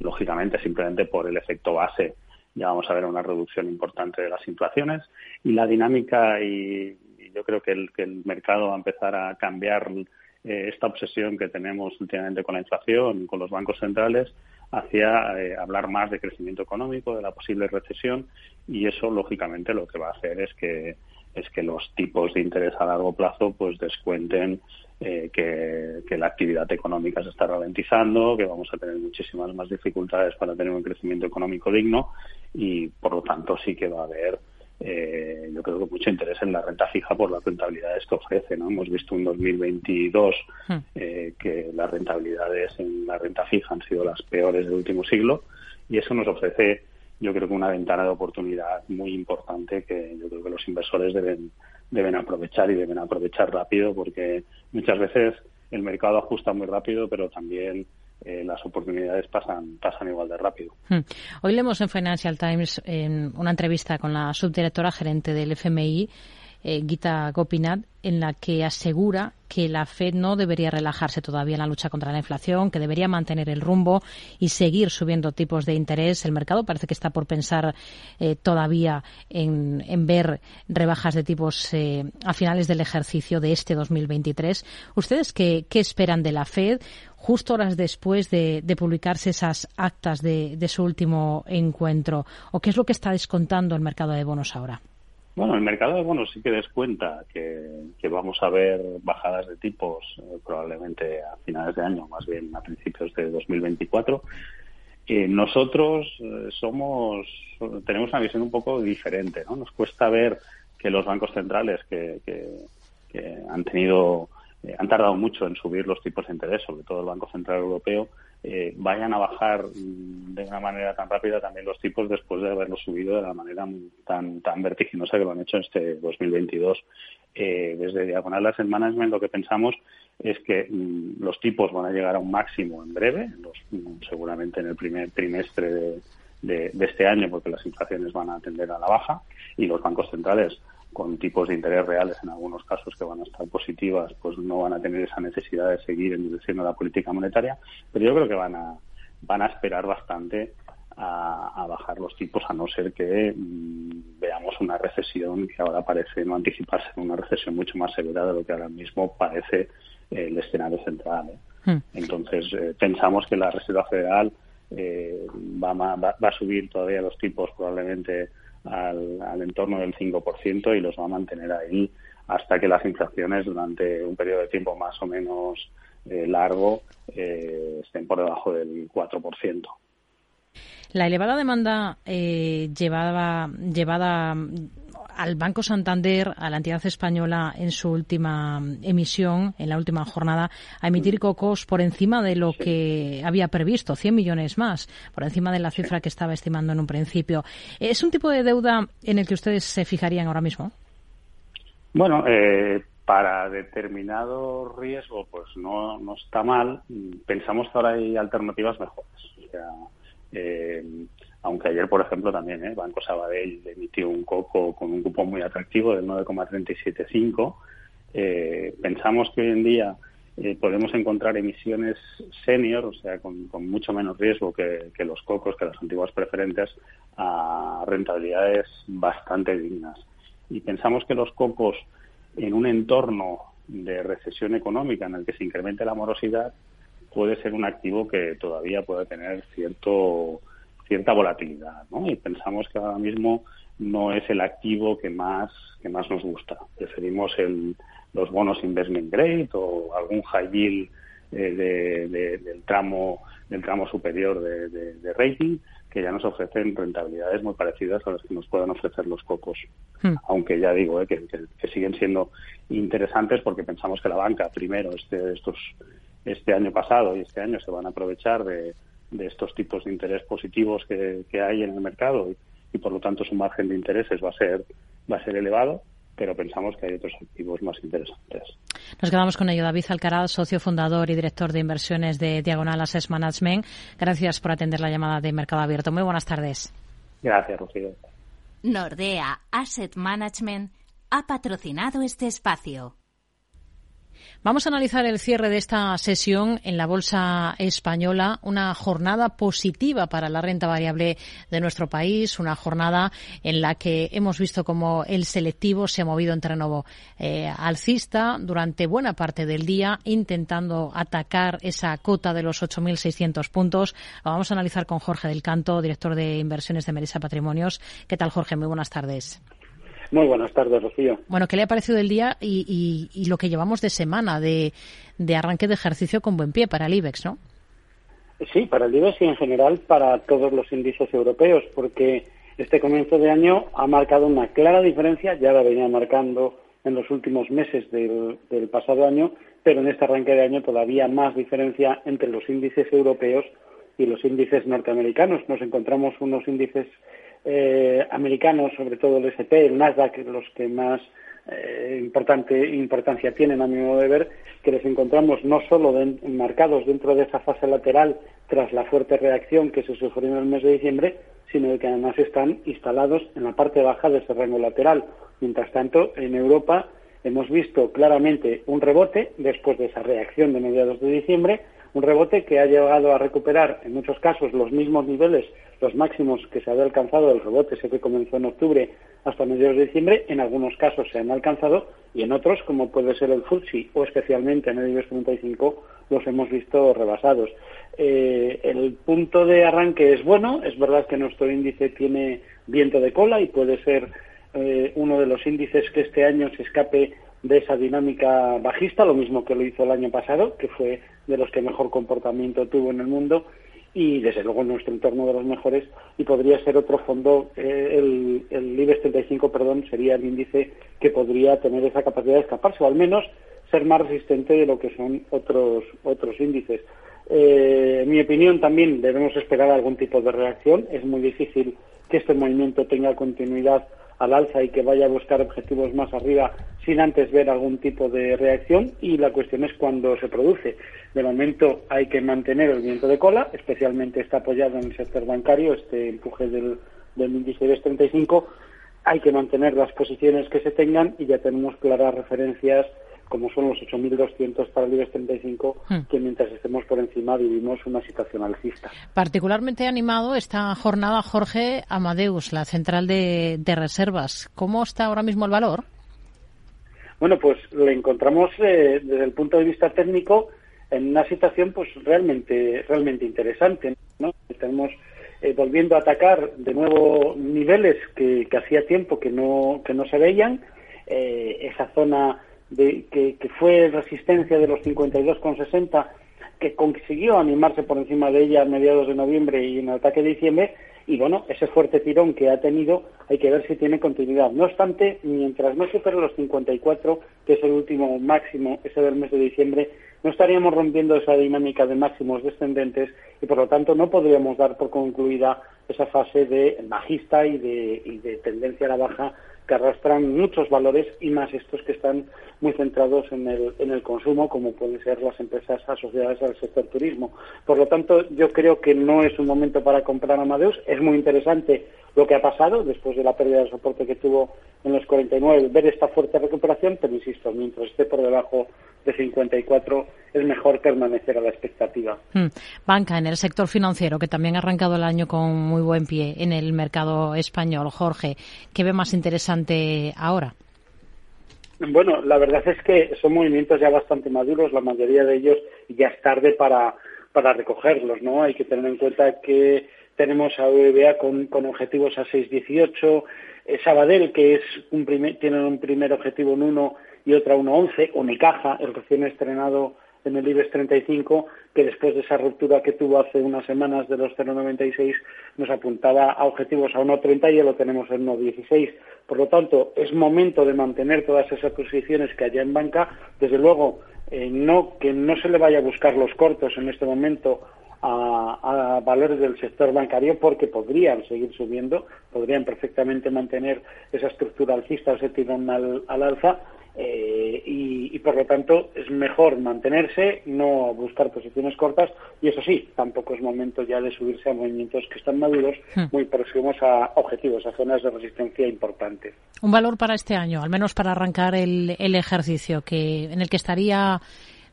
lógicamente, simplemente por el efecto base. Ya vamos a ver una reducción importante de las inflaciones y la dinámica y, yo creo que el, que el mercado va a empezar a cambiar eh, esta obsesión que tenemos últimamente con la inflación, con los bancos centrales, hacia eh, hablar más de crecimiento económico, de la posible recesión y eso, lógicamente, lo que va a hacer es que es que los tipos de interés a largo plazo pues descuenten eh, que, la actividad económica se está ralentizando, que vamos a tener muchísimas más dificultades para tener un crecimiento económico digno y por lo tanto sí que va a haber eh, yo creo que mucho interés en la renta fija por las rentabilidades que ofrece. ¿no? Hemos visto en 2022 hmm. eh, que las rentabilidades en la renta fija han sido las peores del último siglo y eso nos ofrece yo creo que una ventana de oportunidad muy importante que yo creo que los inversores deben, deben aprovechar y deben aprovechar rápido porque muchas veces el mercado ajusta muy rápido, pero también eh, las oportunidades pasan, pasan igual de rápido. Hmm. Hoy leemos en Financial Times en una entrevista con la subdirectora gerente del FMI eh, Gita Gopinath, en la que asegura que la Fed no debería relajarse todavía en la lucha contra la inflación, que debería mantener el rumbo y seguir subiendo tipos de interés. El mercado parece que está por pensar eh, todavía en, ver rebajas de tipos eh, a finales del ejercicio de este 2023. ¿Ustedes qué, esperan de la Fed? justo horas después de, publicarse esas actas de, de, su último encuentro? ¿O qué es lo que está descontando el mercado de bonos ahora? Bueno, el mercado de bonos sí que descuenta que, que vamos a ver bajadas de tipos eh, probablemente a finales de año, más bien a principios de 2024. Eh, nosotros eh, somos tenemos una visión un poco diferente, ¿no? Nos cuesta ver que los bancos centrales que, que, han tenido han tardado mucho en subir los tipos de interés, sobre todo el Banco Central Europeo, eh, vayan a bajar mm, de una manera tan rápida también los tipos después de haberlos subido de la manera tan tan vertiginosa que lo han hecho en este 2022. Eh, desde Diagonal Asset Management lo que pensamos es que mm, los tipos van a llegar a un máximo en breve, mm, seguramente en el primer trimestre de, este año, porque las inflaciones van a tender a la baja y los bancos centrales con tipos de interés reales en algunos casos que van a estar positivas, pues no van a tener esa necesidad de seguir endureciendo la política monetaria, pero yo creo que van a, van a esperar bastante a, bajar los tipos, a no ser que mm, veamos una recesión que ahora parece no anticiparse una recesión mucho más severa de lo que ahora mismo parece eh, el escenario central. ¿eh? Hmm. Entonces, eh, pensamos que la Reserva Federal va, va, va a subir todavía los tipos probablemente al, entorno del 5% y los va a mantener ahí hasta que las inflaciones durante un periodo de tiempo más o menos eh, largo eh, estén por debajo del 4%. La elevada demanda eh, llevada al Banco Santander, a la entidad española en su última emisión, en la última jornada, a emitir cocos por encima de lo que había previsto, 100 millones más, por encima de la cifra que estaba estimando en un principio. ¿Es un tipo de deuda en el que ustedes se fijarían ahora mismo? Bueno, eh, para determinado riesgo, pues no, no está mal. Pensamos que ahora hay alternativas mejores. O sea, eh, aunque ayer, por ejemplo, también ¿eh? Banco Sabadell emitió un coco con un cupón muy atractivo del 9,375. Eh, pensamos que hoy en día eh, podemos encontrar emisiones senior, o sea, con, mucho menos riesgo que, los cocos, que las antiguas preferentes, a rentabilidades bastante dignas. Y pensamos que los cocos, en un entorno de recesión económica en el que se incremente la morosidad, puede ser un activo que todavía puede tener cierto cierta volatilidad, ¿no? Y pensamos que ahora mismo no es el activo que más que más nos gusta. Preferimos el, los bonos investment grade o algún high yield eh, del tramo del tramo superior de, rating que ya nos ofrecen rentabilidades muy parecidas a las que nos puedan ofrecer los cocos. Hmm. Aunque ya digo eh, que, siguen siendo interesantes porque pensamos que la banca, primero, este, estos, este año pasado y este año se van a aprovechar de, de estos tipos de interés positivos que, hay en el mercado y, por lo tanto su margen de intereses va a ser va a ser elevado pero pensamos que hay otros activos más interesantes. Nos quedamos con ello. David Alcaraz, socio fundador y director de inversiones de Diagonal Asset Management. Gracias por atender la llamada de Mercado Abierto. Muy buenas tardes. Gracias, Rocío. Nordea Asset Management ha patrocinado este espacio. Vamos a analizar el cierre de esta sesión en la Bolsa Española, una jornada positiva para la renta variable de nuestro país, una jornada en la que hemos visto como el selectivo se ha movido en terreno eh, alcista durante buena parte del día, intentando atacar esa cota de los 8.600 puntos. Lo vamos a analizar con Jorge del Canto, director de inversiones de Merisa Patrimonios. ¿Qué tal, Jorge? Muy buenas tardes. Muy buenas tardes, Rocío. Bueno, ¿qué le ha parecido el día y, y, lo que llevamos de semana de, de, arranque de ejercicio con buen pie para el IBEX, no? Sí, para el IBEX y en general para todos los índices europeos, porque este comienzo de año ha marcado una clara diferencia, ya la venía marcando en los últimos meses del, del pasado año, pero en este arranque de año todavía más diferencia entre los índices europeos y los índices norteamericanos. Nos encontramos unos índices eh, americanos, sobre todo el S&P, el Nasdaq, los que más eh, importante, importancia tienen a mi modo de ver, que les encontramos no solo marcados dentro de esa fase lateral tras la fuerte reacción que se sufrió en el mes de diciembre, sino que además están instalados en la parte baja de ese rango lateral. Mientras tanto, en Europa hemos visto claramente un rebote después de esa reacción de mediados de diciembre, un rebote que ha llegado a recuperar en muchos casos los mismos niveles, los máximos que se había alcanzado el rebote, ese que comenzó en octubre hasta mediados de diciembre, en algunos casos se han alcanzado y en otros, como puede ser el FTSE o especialmente en el IBEX 35, los hemos visto rebasados. Eh, el punto de arranque es bueno, es verdad que nuestro índice tiene viento de cola y puede ser eh, uno de los índices que este año se escape de esa dinámica bajista, lo mismo que lo hizo el año pasado, que fue de los que mejor comportamiento tuvo en el mundo y desde luego en nuestro entorno de los mejores. Y podría ser otro fondo eh, el, el IBEX 35 perdón sería el índice que podría tener esa capacidad de escaparse o al menos ser más resistente de lo que son otros otros índices. Eh, en mi opinión también debemos esperar algún tipo de reacción. Es muy difícil que este movimiento tenga continuidad al alza y que vaya a buscar objetivos más arriba sin antes ver algún tipo de reacción y la cuestión es cuándo se produce. De momento hay que mantener el viento de cola, especialmente está apoyado en el sector bancario, este empuje del, del índice de 35, hay que mantener las posiciones que se tengan y ya tenemos claras referencias como son los 8.200 para el IBEX 35, hmm. que mientras estemos por encima vivimos una situación alcista. Particularmente animado esta jornada, Jorge Amadeus, la central de, reservas. ¿Cómo está ahora mismo el valor? Bueno, pues le encontramos eh, desde el punto de vista técnico en una situación pues realmente realmente interesante. ¿no? Estamos eh, volviendo a atacar de nuevo niveles que, hacía tiempo que no, que no se veían. Eh, esa zona de, que, fue resistencia de los 52,60, que consiguió animarse por encima de ella a mediados de noviembre y en el ataque de diciembre, y bueno, ese fuerte tirón que ha tenido hay que ver si tiene continuidad. No obstante, mientras no supere los 54, que es el último máximo, ese del mes de diciembre, no estaríamos rompiendo esa dinámica de máximos descendentes y por lo tanto no podríamos dar por concluida esa fase de bajista y de, y de tendencia a la baja que arrastran muchos valores y más estos que están muy centrados en el, en el consumo, como pueden ser las empresas asociadas al sector turismo. Por lo tanto, yo creo que no es un momento para comprar Amadeus. Es muy interesante lo que ha pasado después de la pérdida de soporte que tuvo en los 49, ver esta fuerte recuperación, pero insisto, mientras esté por debajo de 54 es mejor permanecer a la expectativa. Hmm. Banca en el sector financiero, que también ha arrancado el año con muy buen pie en el mercado español. Jorge, ¿qué ve más interesante ahora? Bueno, la verdad es que son movimientos ya bastante maduros, la mayoría de ellos ya es tarde para, para recogerlos, ¿no? Hay que tener en cuenta que tenemos a BBVA con, con objetivos a 6,18, eh, Sabadell, que es un primer, tiene un primer objetivo en 1 y otra 1,11, Unicaja, el recién estrenado en el IBEX 35, que después de esa ruptura que tuvo hace unas semanas de los 0,96 nos apuntaba a objetivos a 1,30 y ya lo tenemos en 1,16. Por lo tanto, es momento de mantener todas esas posiciones que haya en banca. Desde luego, eh, no que no se le vaya a buscar los cortos en este momento a, valores del sector bancario porque podrían seguir subiendo, podrían perfectamente mantener esa estructura alcista o ese tirón al, alza eh, y, por lo tanto es mejor mantenerse, no buscar posiciones cortas y eso sí, tampoco es momento ya de subirse a movimientos que están maduros, hmm. muy próximos a objetivos, a zonas de resistencia importantes. Un valor para este año, al menos para arrancar el, el ejercicio, que en el que estaría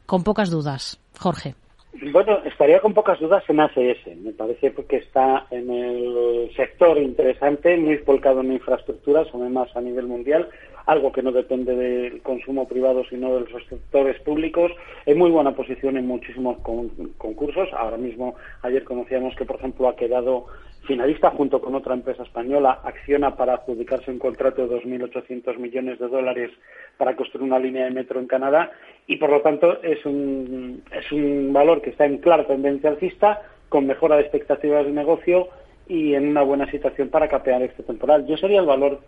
con pocas dudas, Jorge. Bueno, estaría con pocas dudas en ACS. Me parece que está en el sector interesante, muy volcado en infraestructuras, además a nivel mundial, algo que no depende del consumo privado, sino de los sectores públicos. En muy buena posición en muchísimos concursos. Ahora mismo, ayer conocíamos que, por ejemplo, ha quedado finalista junto con otra empresa española, Acciona, para adjudicarse un contrato de 2.800 millones de dólares para construir una línea de metro en Canadá y, por lo tanto, es un, es un valor que está en clara tendencia alcista, con mejora de expectativas de negocio y en una buena situación para capear este temporal. Yo sería el valor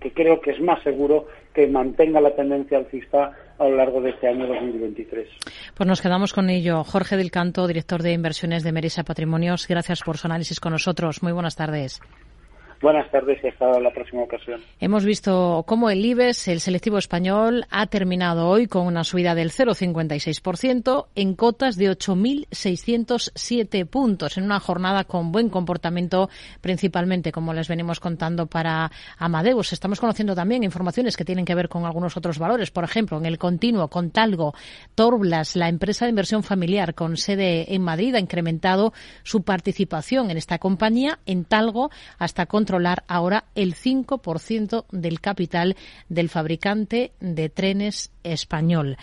que creo que es más seguro que mantenga la tendencia alcista a lo largo de este año 2023. Pues nos quedamos con ello. Jorge del Canto, director de inversiones de Merisa Patrimonios, gracias por su análisis con nosotros. Muy buenas tardes. Buenas tardes y hasta la próxima ocasión. Hemos visto cómo el IBEX, el selectivo español, ha terminado hoy con una subida del 0,56% en cotas de 8.607 puntos, en una jornada con buen comportamiento, principalmente, como les venimos contando, para Amadeus. Estamos conociendo también informaciones que tienen que ver con algunos otros valores. Por ejemplo, en el continuo, con Talgo, Torblas, la empresa de inversión familiar con sede en Madrid, ha incrementado su participación en esta compañía, en Talgo, hasta ahora el 5% del capital del fabricante de trenes español.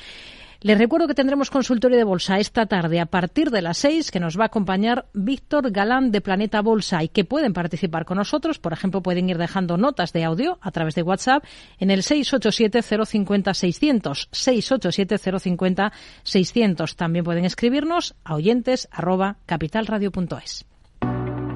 Les recuerdo que tendremos consultorio de bolsa esta tarde a partir de las 6 que nos va a acompañar Víctor Galán de Planeta Bolsa y que pueden participar con nosotros. Por ejemplo, pueden ir dejando notas de audio a través de WhatsApp en el 687-050-600. 687-050-600. También pueden escribirnos a oyentes arroba capitalradio.es.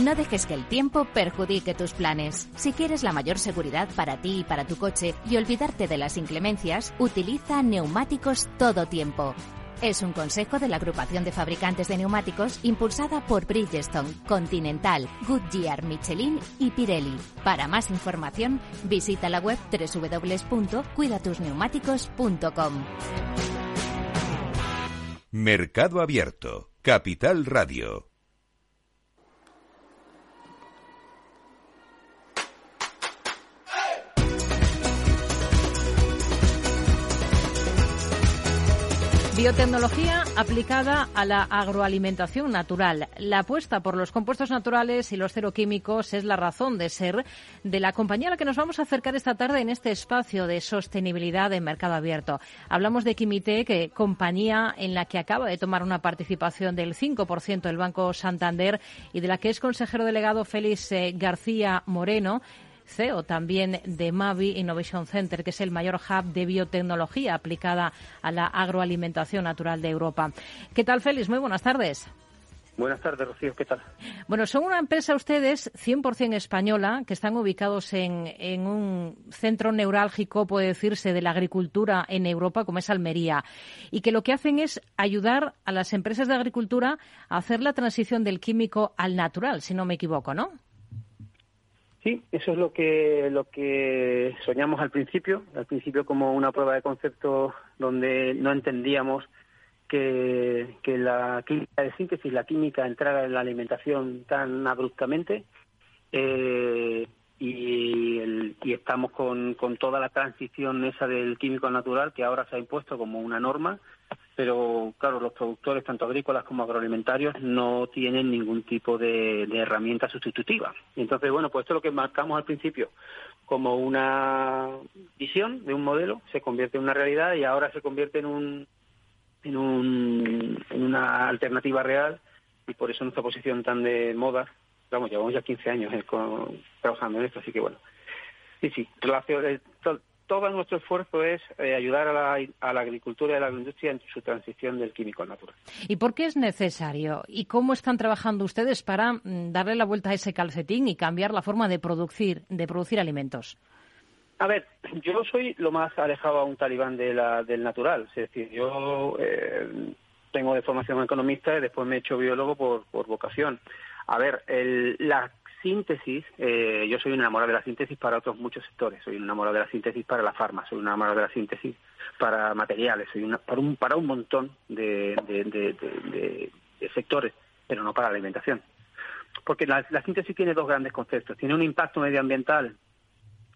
No dejes que el tiempo perjudique tus planes. Si quieres la mayor seguridad para ti y para tu coche y olvidarte de las inclemencias, utiliza neumáticos todo tiempo. Es un consejo de la agrupación de fabricantes de neumáticos impulsada por Bridgestone, Continental, Goodyear, Michelin y Pirelli. Para más información, visita la web www.cuidatusneumáticos.com. Mercado Abierto, Capital Radio. Biotecnología aplicada a la agroalimentación natural. La apuesta por los compuestos naturales y los cero químicos es la razón de ser de la compañía a la que nos vamos a acercar esta tarde en este espacio de sostenibilidad en mercado abierto. Hablamos de Quimite, compañía en la que acaba de tomar una participación del 5% del Banco Santander y de la que es consejero delegado Félix eh, García Moreno. CEO también de Mavi Innovation Center, que es el mayor hub de biotecnología aplicada a la agroalimentación natural de Europa. ¿Qué tal, Félix? Muy buenas tardes. Buenas tardes, Rocío. ¿Qué tal? Bueno, son una empresa ustedes 100% española que están ubicados en, en, un centro neurálgico, puede decirse, de la agricultura en Europa, como es Almería, y que lo que hacen es ayudar a las empresas de agricultura a hacer la transición del químico al natural, si no me equivoco, ¿no? Sí, eso es lo que lo que soñamos al principio, al principio como una prueba de concepto donde no entendíamos que, que la química de síntesis, la química entrara en la alimentación tan abruptamente. Eh, y, y estamos con, con toda la transición esa del químico natural que ahora se ha impuesto como una norma pero claro, los productores, tanto agrícolas como agroalimentarios, no tienen ningún tipo de, herramienta sustitutiva. Entonces, bueno, pues esto es lo que marcamos al principio como una visión de un modelo, se convierte en una realidad y ahora se convierte en un en, un, en una alternativa real y por eso nuestra posición tan de moda, vamos, llevamos ya 15 años eh, trabajando en esto, así que bueno. Sí, sí, relación, eh, todo nuestro esfuerzo es eh, ayudar a la, a la, agricultura y a la agroindustria en su transición del químico al natural. ¿Y por qué es necesario? ¿Y cómo están trabajando ustedes para mm, darle la vuelta a ese calcetín y cambiar la forma de producir, de producir alimentos? A ver, yo soy lo más alejado a un talibán de la, del natural. Es decir, yo eh, tengo de formación economista y después me he hecho biólogo por, por vocación. A ver, el, la síntesis, eh, yo soy un enamorado de la síntesis para otros muchos sectores, soy un enamorado de la síntesis para la farma, soy un enamorado de la síntesis para materiales, soy una, para, un, para un montón de, sectores, pero no para la alimentación. Porque la, síntesis tiene dos grandes conceptos. Tiene un impacto medioambiental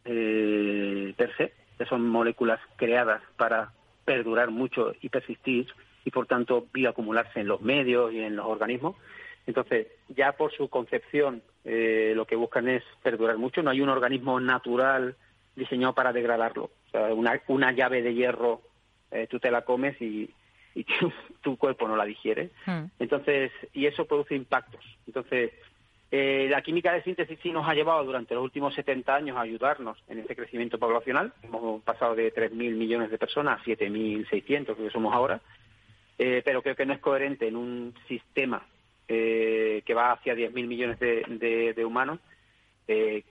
eh, per se, que son moléculas creadas para perdurar mucho y persistir y por tanto bioacumularse en los medios y en los organismos. Entonces, ya por su concepción eh, lo que buscan es perdurar mucho. No hay un organismo natural diseñado para degradarlo. O sea, una, una llave de hierro, eh, tú te la comes y, y <laughs> tu, cuerpo no la digiere. Hmm. Entonces, y eso produce impactos. Entonces, eh, la química de síntesis sí nos ha llevado durante los últimos 70 años a ayudarnos en este crecimiento poblacional. Hemos pasado de 3.000 millones de personas a 7.600, que somos ahora. pero creo que no es coherente en un sistema eh, que va hacia 10.000 millones de, humanos, eh,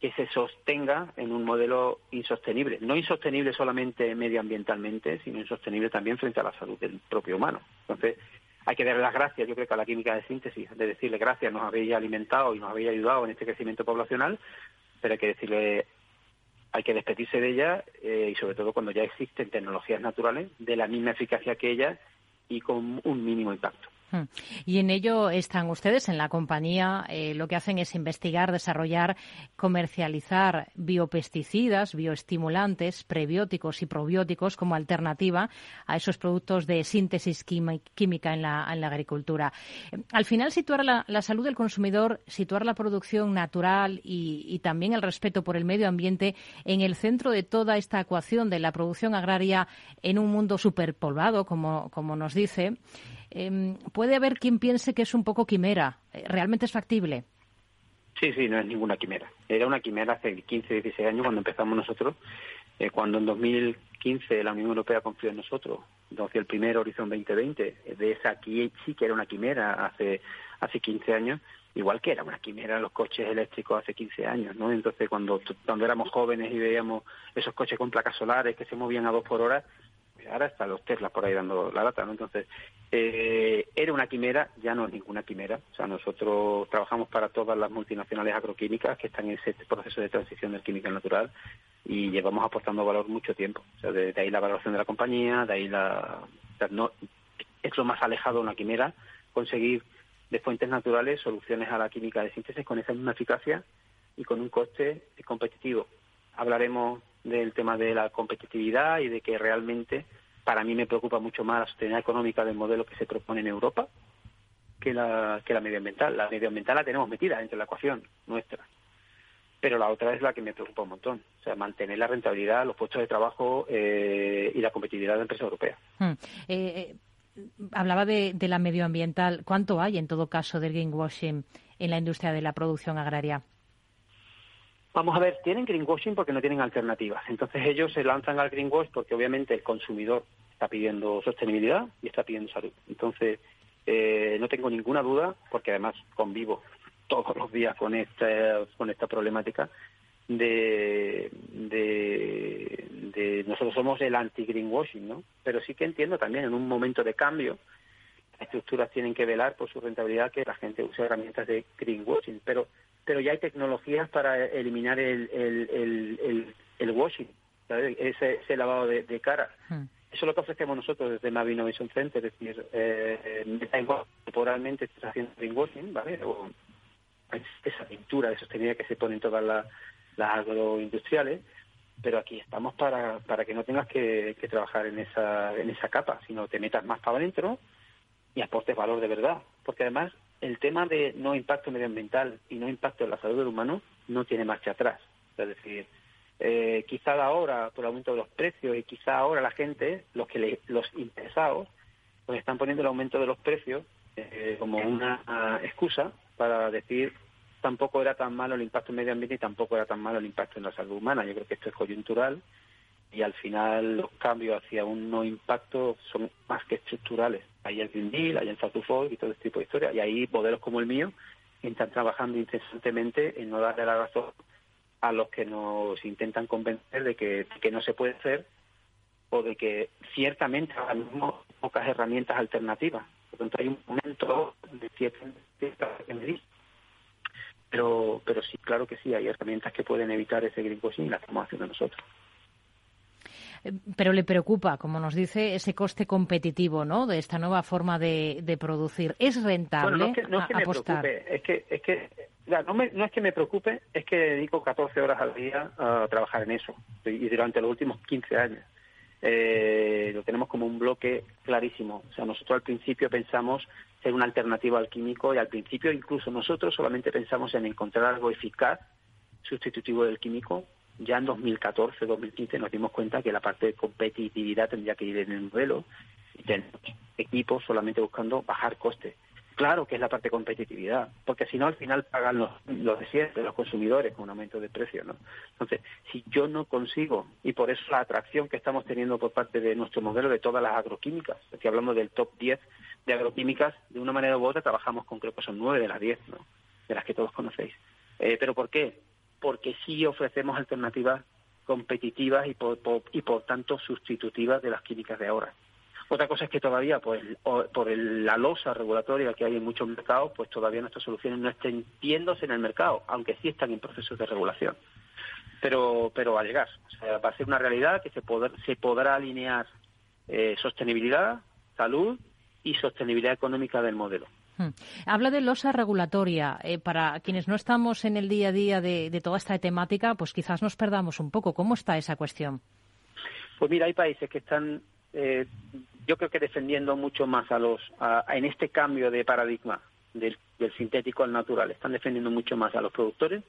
que se sostenga en un modelo insostenible. No insostenible solamente medioambientalmente, sino insostenible también frente a la salud del propio humano. Entonces, hay que darle las gracias, yo creo que a la química de síntesis, de decirle gracias, nos habéis alimentado y nos habéis ayudado en este crecimiento poblacional, pero hay que decirle, hay que despedirse de ella eh, y sobre todo cuando ya existen tecnologías naturales de la misma eficacia que ellas y con un mínimo impacto. Hmm. Y en ello están ustedes, en la compañía, eh, lo que hacen es investigar, desarrollar, comercializar biopesticidas, bioestimulantes, prebióticos y probióticos como alternativa a esos productos de síntesis química en la, agricultura. Al final, situar la, salud del consumidor, situar la producción natural y, también el respeto por el medio ambiente en el centro de toda esta ecuación de la producción agraria en un mundo superpoblado, como nos dice, eh, puede haber quien piense que es un poco quimera. Eh, ¿Realmente es factible? Sí, sí, no es ninguna quimera. Era una quimera hace 15, 16 años cuando empezamos nosotros, eh, cuando en 2015 la Unión Europea confió en nosotros, hacia el primer Horizon 2020, de esa aquí sí que era una quimera hace, hace 15 años, igual que era una quimera los coches eléctricos hace 15 años, ¿no? Entonces cuando, cuando éramos jóvenes y veíamos esos coches con placas solares que se movían a dos por hora, ahora están los Tesla por ahí dando la data, ¿no? Entonces, eh, era una quimera, ya no es ninguna quimera. O sea, nosotros trabajamos para todas las multinacionales agroquímicas que están en ese proceso de transición del químico natural y llevamos aportando valor mucho tiempo. O sea, de, ahí la valoración de la compañía, de ahí la... no, es lo más alejado de una quimera, conseguir de fuentes naturales soluciones a la química de síntesis con esa misma eficacia y con un coste competitivo. Hablaremos del tema de la competitividad y de que realmente para mí me preocupa mucho más la sostenibilidad económica del modelo que se propone en Europa que la, que la medioambiental. La medioambiental la tenemos metida dentro de la ecuación nuestra. Pero la otra es la que me preocupa un montón. O sea, mantener la rentabilidad, los puestos de trabajo eh, y la competitividad de la empresa europea. Hmm. Eh, hablaba de, de, la medioambiental. ¿Cuánto hay, en todo caso, del greenwashing en la industria de la producción agraria? Vamos a ver, tienen greenwashing porque no tienen alternativas. Entonces ellos se lanzan al greenwash porque obviamente el consumidor está pidiendo sostenibilidad y está pidiendo salud. Entonces, eh, no tengo ninguna duda, porque además convivo todos los días con esta, con esta problemática, de, de, nosotros somos el anti-greenwashing, ¿no? Pero sí que entiendo también en un momento de cambio, las estructuras tienen que velar por su rentabilidad, que la gente use herramientas de greenwashing, pero pero ya hay tecnologías para eliminar el, el, el, el, washing, Ese, ese lavado de, de cara. Hmm. Eso es lo que ofrecemos nosotros desde Mavi Innovation Center, es decir, eh, temporalmente estás haciendo greenwashing, ¿vale? O esa pintura de sostenibilidad que se pone en todas las, agroindustriales, pero aquí estamos para, para que no tengas que, trabajar en esa, en esa capa, sino te metas más para adentro y aportes valor de verdad. Porque además el tema de no impacto medioambiental y no impacto en la salud del humano no tiene marcha atrás. Es decir, eh, quizá ahora, por el aumento de los precios, y quizá ahora la gente, los que los interesados, pues están poniendo el aumento de los precios eh, como una excusa para decir tampoco era tan malo el impacto en medio ambiente y tampoco era tan malo el impacto en la salud humana. Yo creo que esto es coyuntural y al final los cambios hacia un no impacto son más que estructurales. Hay el Green Deal, hay el Fast y todo este tipo de historias. Y ahí modelos como el mío están trabajando incesantemente en no darle la razón a los que nos intentan convencer de que, no se puede hacer o de que ciertamente ahora mismo hay pocas herramientas alternativas. Por lo tanto, hay un momento de cierta pero, pero sí, claro que sí, hay herramientas que pueden evitar ese greenwashing y las estamos haciendo nosotros. Pero le preocupa, como nos dice, ese coste competitivo ¿no? de esta nueva forma de, de producir. ¿Es rentable no es que, no es que me preocupe, es que, es que no, me, no, es que me preocupe, es que dedico 14 horas al día a trabajar en eso, y durante los últimos 15 años. Eh, lo tenemos como un bloque clarísimo. O sea, nosotros al principio pensamos ser una alternativa al químico y al principio incluso nosotros solamente pensamos en encontrar algo eficaz, sustitutivo del químico. Ya en 2014, 2015 nos dimos cuenta que la parte de competitividad tendría que ir en el modelo y tenemos equipos solamente buscando bajar costes. Claro que es la parte de competitividad, porque si no al final pagan los, los de los consumidores con un aumento de precio, ¿no? Entonces, si yo no consigo, y por eso la atracción que estamos teniendo por parte de nuestro modelo de todas las agroquímicas, aquí hablamos del top 10 de agroquímicas, de una manera u otra trabajamos con creo que son 9 de las 10, ¿no? De las que todos conocéis. Eh, ¿Pero por qué? Porque sí ofrecemos alternativas competitivas y por, y por tanto sustitutivas de las químicas de ahora. Otra cosa es que todavía, pues, por la losa regulatoria que hay en muchos mercados, pues todavía nuestras soluciones no estén viéndose en el mercado, aunque sí están en procesos de regulación. Pero, pero va a llegar. O sea, va a ser una realidad que se, se podrá alinear eh, sostenibilidad, salud y sostenibilidad económica del modelo. Habla de losa regulatoria. Eh, para quienes no estamos en el día a día de, toda esta temática, pues quizás nos perdamos un poco. ¿Cómo está esa cuestión? Pues mira, hay países que están eh, yo creo que defendiendo mucho más a los, en este cambio de paradigma del, sintético al natural, están defendiendo mucho más a los productores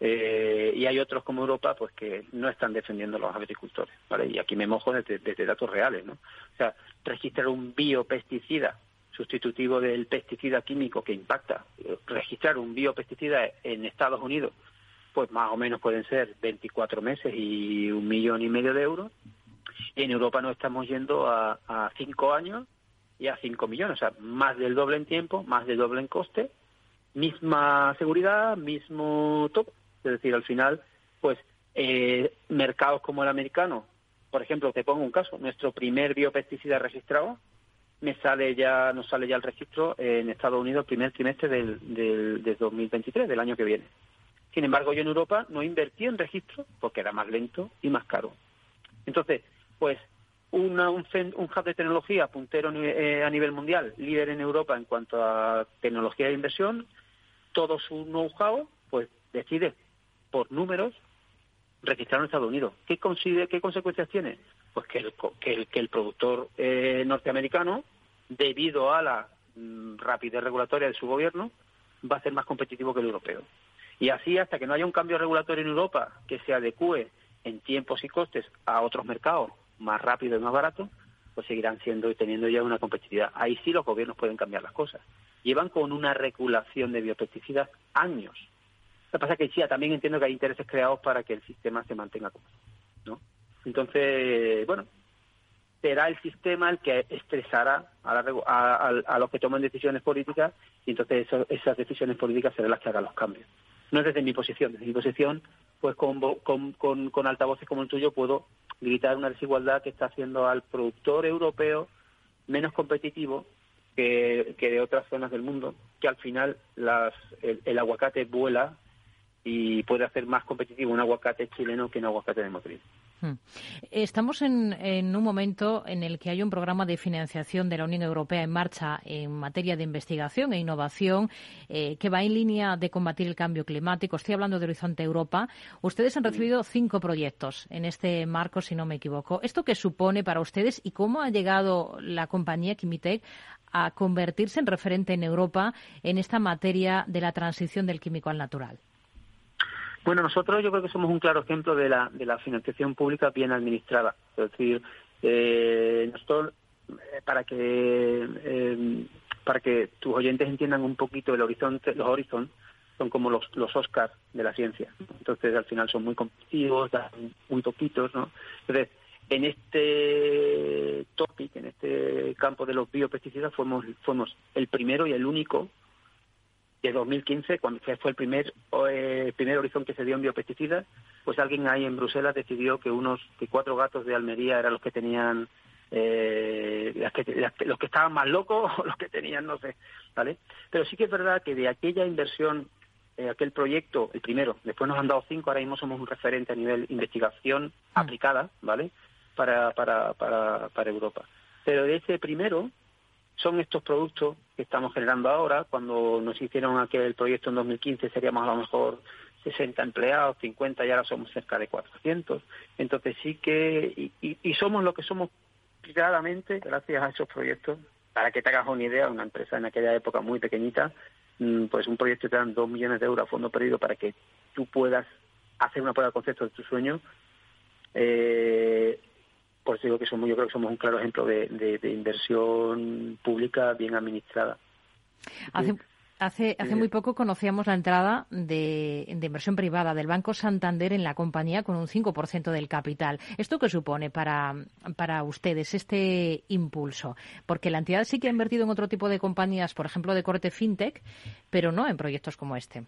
eh, y hay otros como Europa pues que no están defendiendo a los agricultores, ¿vale? Y aquí me mojo desde, datos reales, ¿no? O sea, registrar un biopesticida sustitutivo del pesticida químico que impacta, registrar un biopesticida en Estados Unidos, pues más o menos pueden ser 24 meses y un millón y medio de euros, en Europa nos estamos yendo a, a cinco años y a cinco millones, o sea, más del doble en tiempo, más del doble en coste, misma seguridad, mismo top. Es decir, al final, pues eh, mercados como el americano, por ejemplo, te pongo un caso, nuestro primer biopesticida registrado me sale ya, nos sale ya el registro en Estados Unidos el primer trimestre del, del, del 2023, del año que viene. Sin embargo, yo en Europa no invertí en registro porque era más lento y más caro. Entonces, pues un, hub de tecnología puntero eh, a nivel mundial, líder en Europa en cuanto a tecnología de inversión, todo su know-how, pues decide por números registrar en Estados Unidos. ¿Qué, consigue, ¿Qué consecuencias tiene? Pues que el, que el, productor eh, norteamericano, debido a la mm, rapidez regulatoria de su gobierno, va a ser más competitivo que el europeo. Y así, hasta que no haya un cambio regulatorio en Europa que se adecue en tiempos y costes a otros mercados más rápido y más barato, pues seguirán siendo y teniendo ya una competitividad. Ahí sí los gobiernos pueden cambiar las cosas. Llevan con una regulación de biopesticidas años. Lo que pasa es que sí, también entiendo que hay intereses creados para que el sistema se mantenga como, ¿no? Entonces, bueno, será el sistema el que estresará a, los que toman decisiones políticas y entonces esas decisiones políticas serán las que hagan los cambios. No es desde mi posición, desde mi posición, pues con, con, con, altavoces como el tuyo puedo gritar una desigualdad que está haciendo al productor europeo menos competitivo que, de otras zonas del mundo, que al final las, el aguacate vuela y puede hacer más competitivo un aguacate chileno que un aguacate de Madrid. Hmm. Estamos en, un momento en el que hay un programa de financiación de la Unión Europea en marcha en materia de investigación e innovación eh, que va en línea de combatir el cambio climático. Estoy hablando de Horizonte Europa. Ustedes han recibido cinco proyectos en este marco, si no me equivoco. ¿Esto qué supone para ustedes y cómo ha llegado la compañía Kimitec a convertirse en referente en Europa en esta materia de la transición del químico al natural? Bueno, nosotros yo creo que somos un claro ejemplo de la, de la financiación pública bien administrada. Es decir, eh, nosotros, eh, para que eh, para que tus oyentes entiendan un poquito el horizonte, los horizontes son como los, los Oscars de la ciencia. Entonces, al final son muy competitivos, muy poquitos, ¿no? Entonces, en este topic, en este campo de los biopesticidas, fuimos, fuimos el primero y el único de 2015, cuando fue el primer, eh, primer horizonte que se dio en biopesticidas, pues alguien ahí en Bruselas decidió que unos que cuatro gatos de Almería eran los que tenían eh, los que estaban más locos o <laughs> los que tenían no sé, ¿vale? Pero sí que es verdad que de aquella inversión, eh, aquel proyecto, el primero, después nos han dado cinco, ahora mismo somos un referente a nivel investigación mm. aplicada, ¿vale? Para, para, para, para Europa. Pero de ese primero, son estos productos que estamos generando ahora. Cuando nos hicieron aquel proyecto en 2015 seríamos a lo mejor 60 empleados, 50 y ahora somos cerca de 400. Entonces sí que, y, somos lo que somos claramente gracias a esos proyectos. Para que te hagas una idea, una empresa en aquella época muy pequeñita, mm, pues un proyecto te dan dos millones de euros a fondo perdido para que tú puedas hacer una prueba de concepto de tu sueño. Eh, por digo que somos, yo creo que somos un claro ejemplo de, inversión pública bien administrada. Hace, hace, hace muy poco conocíamos la entrada de, inversión privada del Banco Santander en la compañía con un 5% del capital. ¿Esto qué supone para, para ustedes este impulso? Porque la entidad sí que ha invertido en otro tipo de compañías, por ejemplo, de corte fintech, pero no en proyectos como este.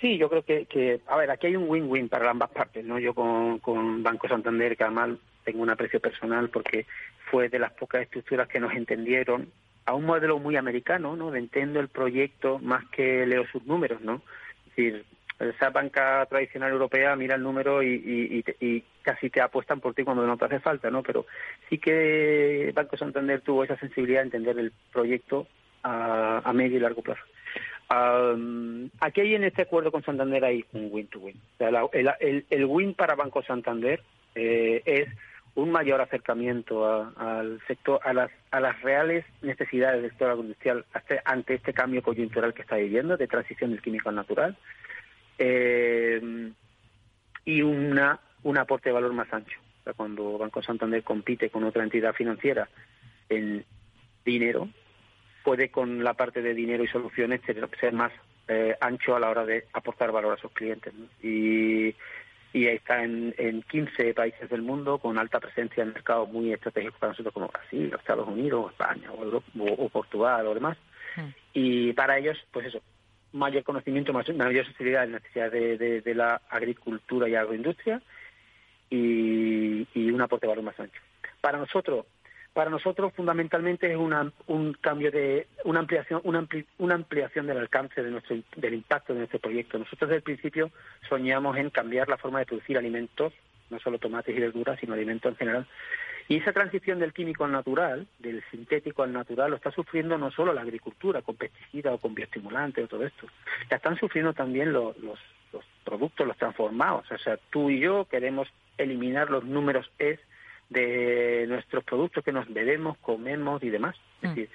Sí, yo creo que, que a ver, aquí hay un win-win para ambas partes, ¿no? Yo con, con Banco Santander, que además tengo un aprecio personal porque fue de las pocas estructuras que nos entendieron a un modelo muy americano, ¿no? De entiendo el proyecto más que leo sus números, ¿no? Es decir, esa banca tradicional europea mira el número y, y, casi te apuestan por ti cuando no te hace falta, ¿no? Pero sí que Banco Santander tuvo esa sensibilidad de entender el proyecto a, medio y largo plazo. aquí hay en este acuerdo con Santander hay un win-to-win. O sea, el, el, win para Banco Santander eh, es un mayor acercamiento al sector, a las, a las reales necesidades del sector agroindustrial ante este cambio coyuntural que está viviendo de transición del químico al natural eh, y una, un aporte de valor más ancho. cuando Banco Santander compite con otra entidad financiera en dinero, puede con la parte de dinero y soluciones ser, más eh, ancho a la hora de aportar valor a sus clientes. Y y está en, en 15 países del mundo con alta presencia en mercados muy estratégicos para nosotros como Brasil, Estados Unidos, España o, Portugal o demás. Hmm. Y para ellos, pues eso, mayor conocimiento, mayor sensibilidad en la necesidad de, de, la agricultura y agroindustria y, y un aporte de valor más ancho. Para nosotros, para nosotros fundamentalmente es una, un cambio de una ampliación una, una ampliación del alcance de nuestro del impacto de nuestro proyecto. Nosotros desde el principio soñamos en cambiar la forma de producir alimentos no solo tomates y verduras sino alimentos en general. Y esa transición del químico al natural del sintético al natural lo está sufriendo no solo la agricultura con pesticidas o con bioestimulantes o todo esto la están sufriendo también los, los, los productos los transformados. O sea tú y yo queremos eliminar los números es de nuestros productos que nos bebemos, comemos y demás. Es decir,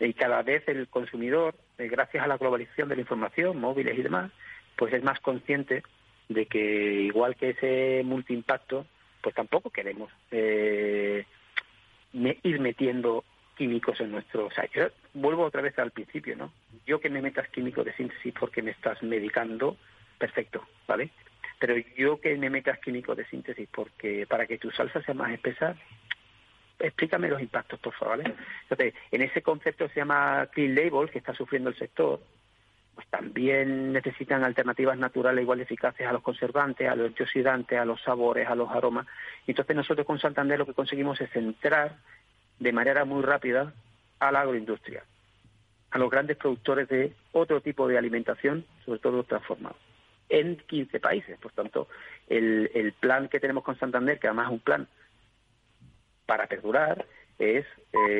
y cada vez el consumidor, eh, gracias a la globalización de la información, móviles y demás, pues es más consciente de que igual que ese multiimpacto, pues tampoco queremos eh, ir metiendo químicos en nuestro... O sea, yo vuelvo otra vez al principio, ¿no? Yo que me metas químicos de síntesis porque me estás medicando, perfecto, ¿vale? Pero yo que me metas químicos de síntesis porque para que tu salsa sea más espesa, explícame los impactos, por favor, ¿vale? Entonces, en ese concepto se llama clean label que está sufriendo el sector, pues también necesitan alternativas naturales igual eficaces a los conservantes, a los antioxidantes, a los sabores, a los aromas. Entonces nosotros con Santander lo que conseguimos es entrar de manera muy rápida a la agroindustria, a los grandes productores de otro tipo de alimentación, sobre todo transformado, en 15 países. Por tanto, el, el plan que tenemos con Santander, que además es un plan para perdurar, es... Eh,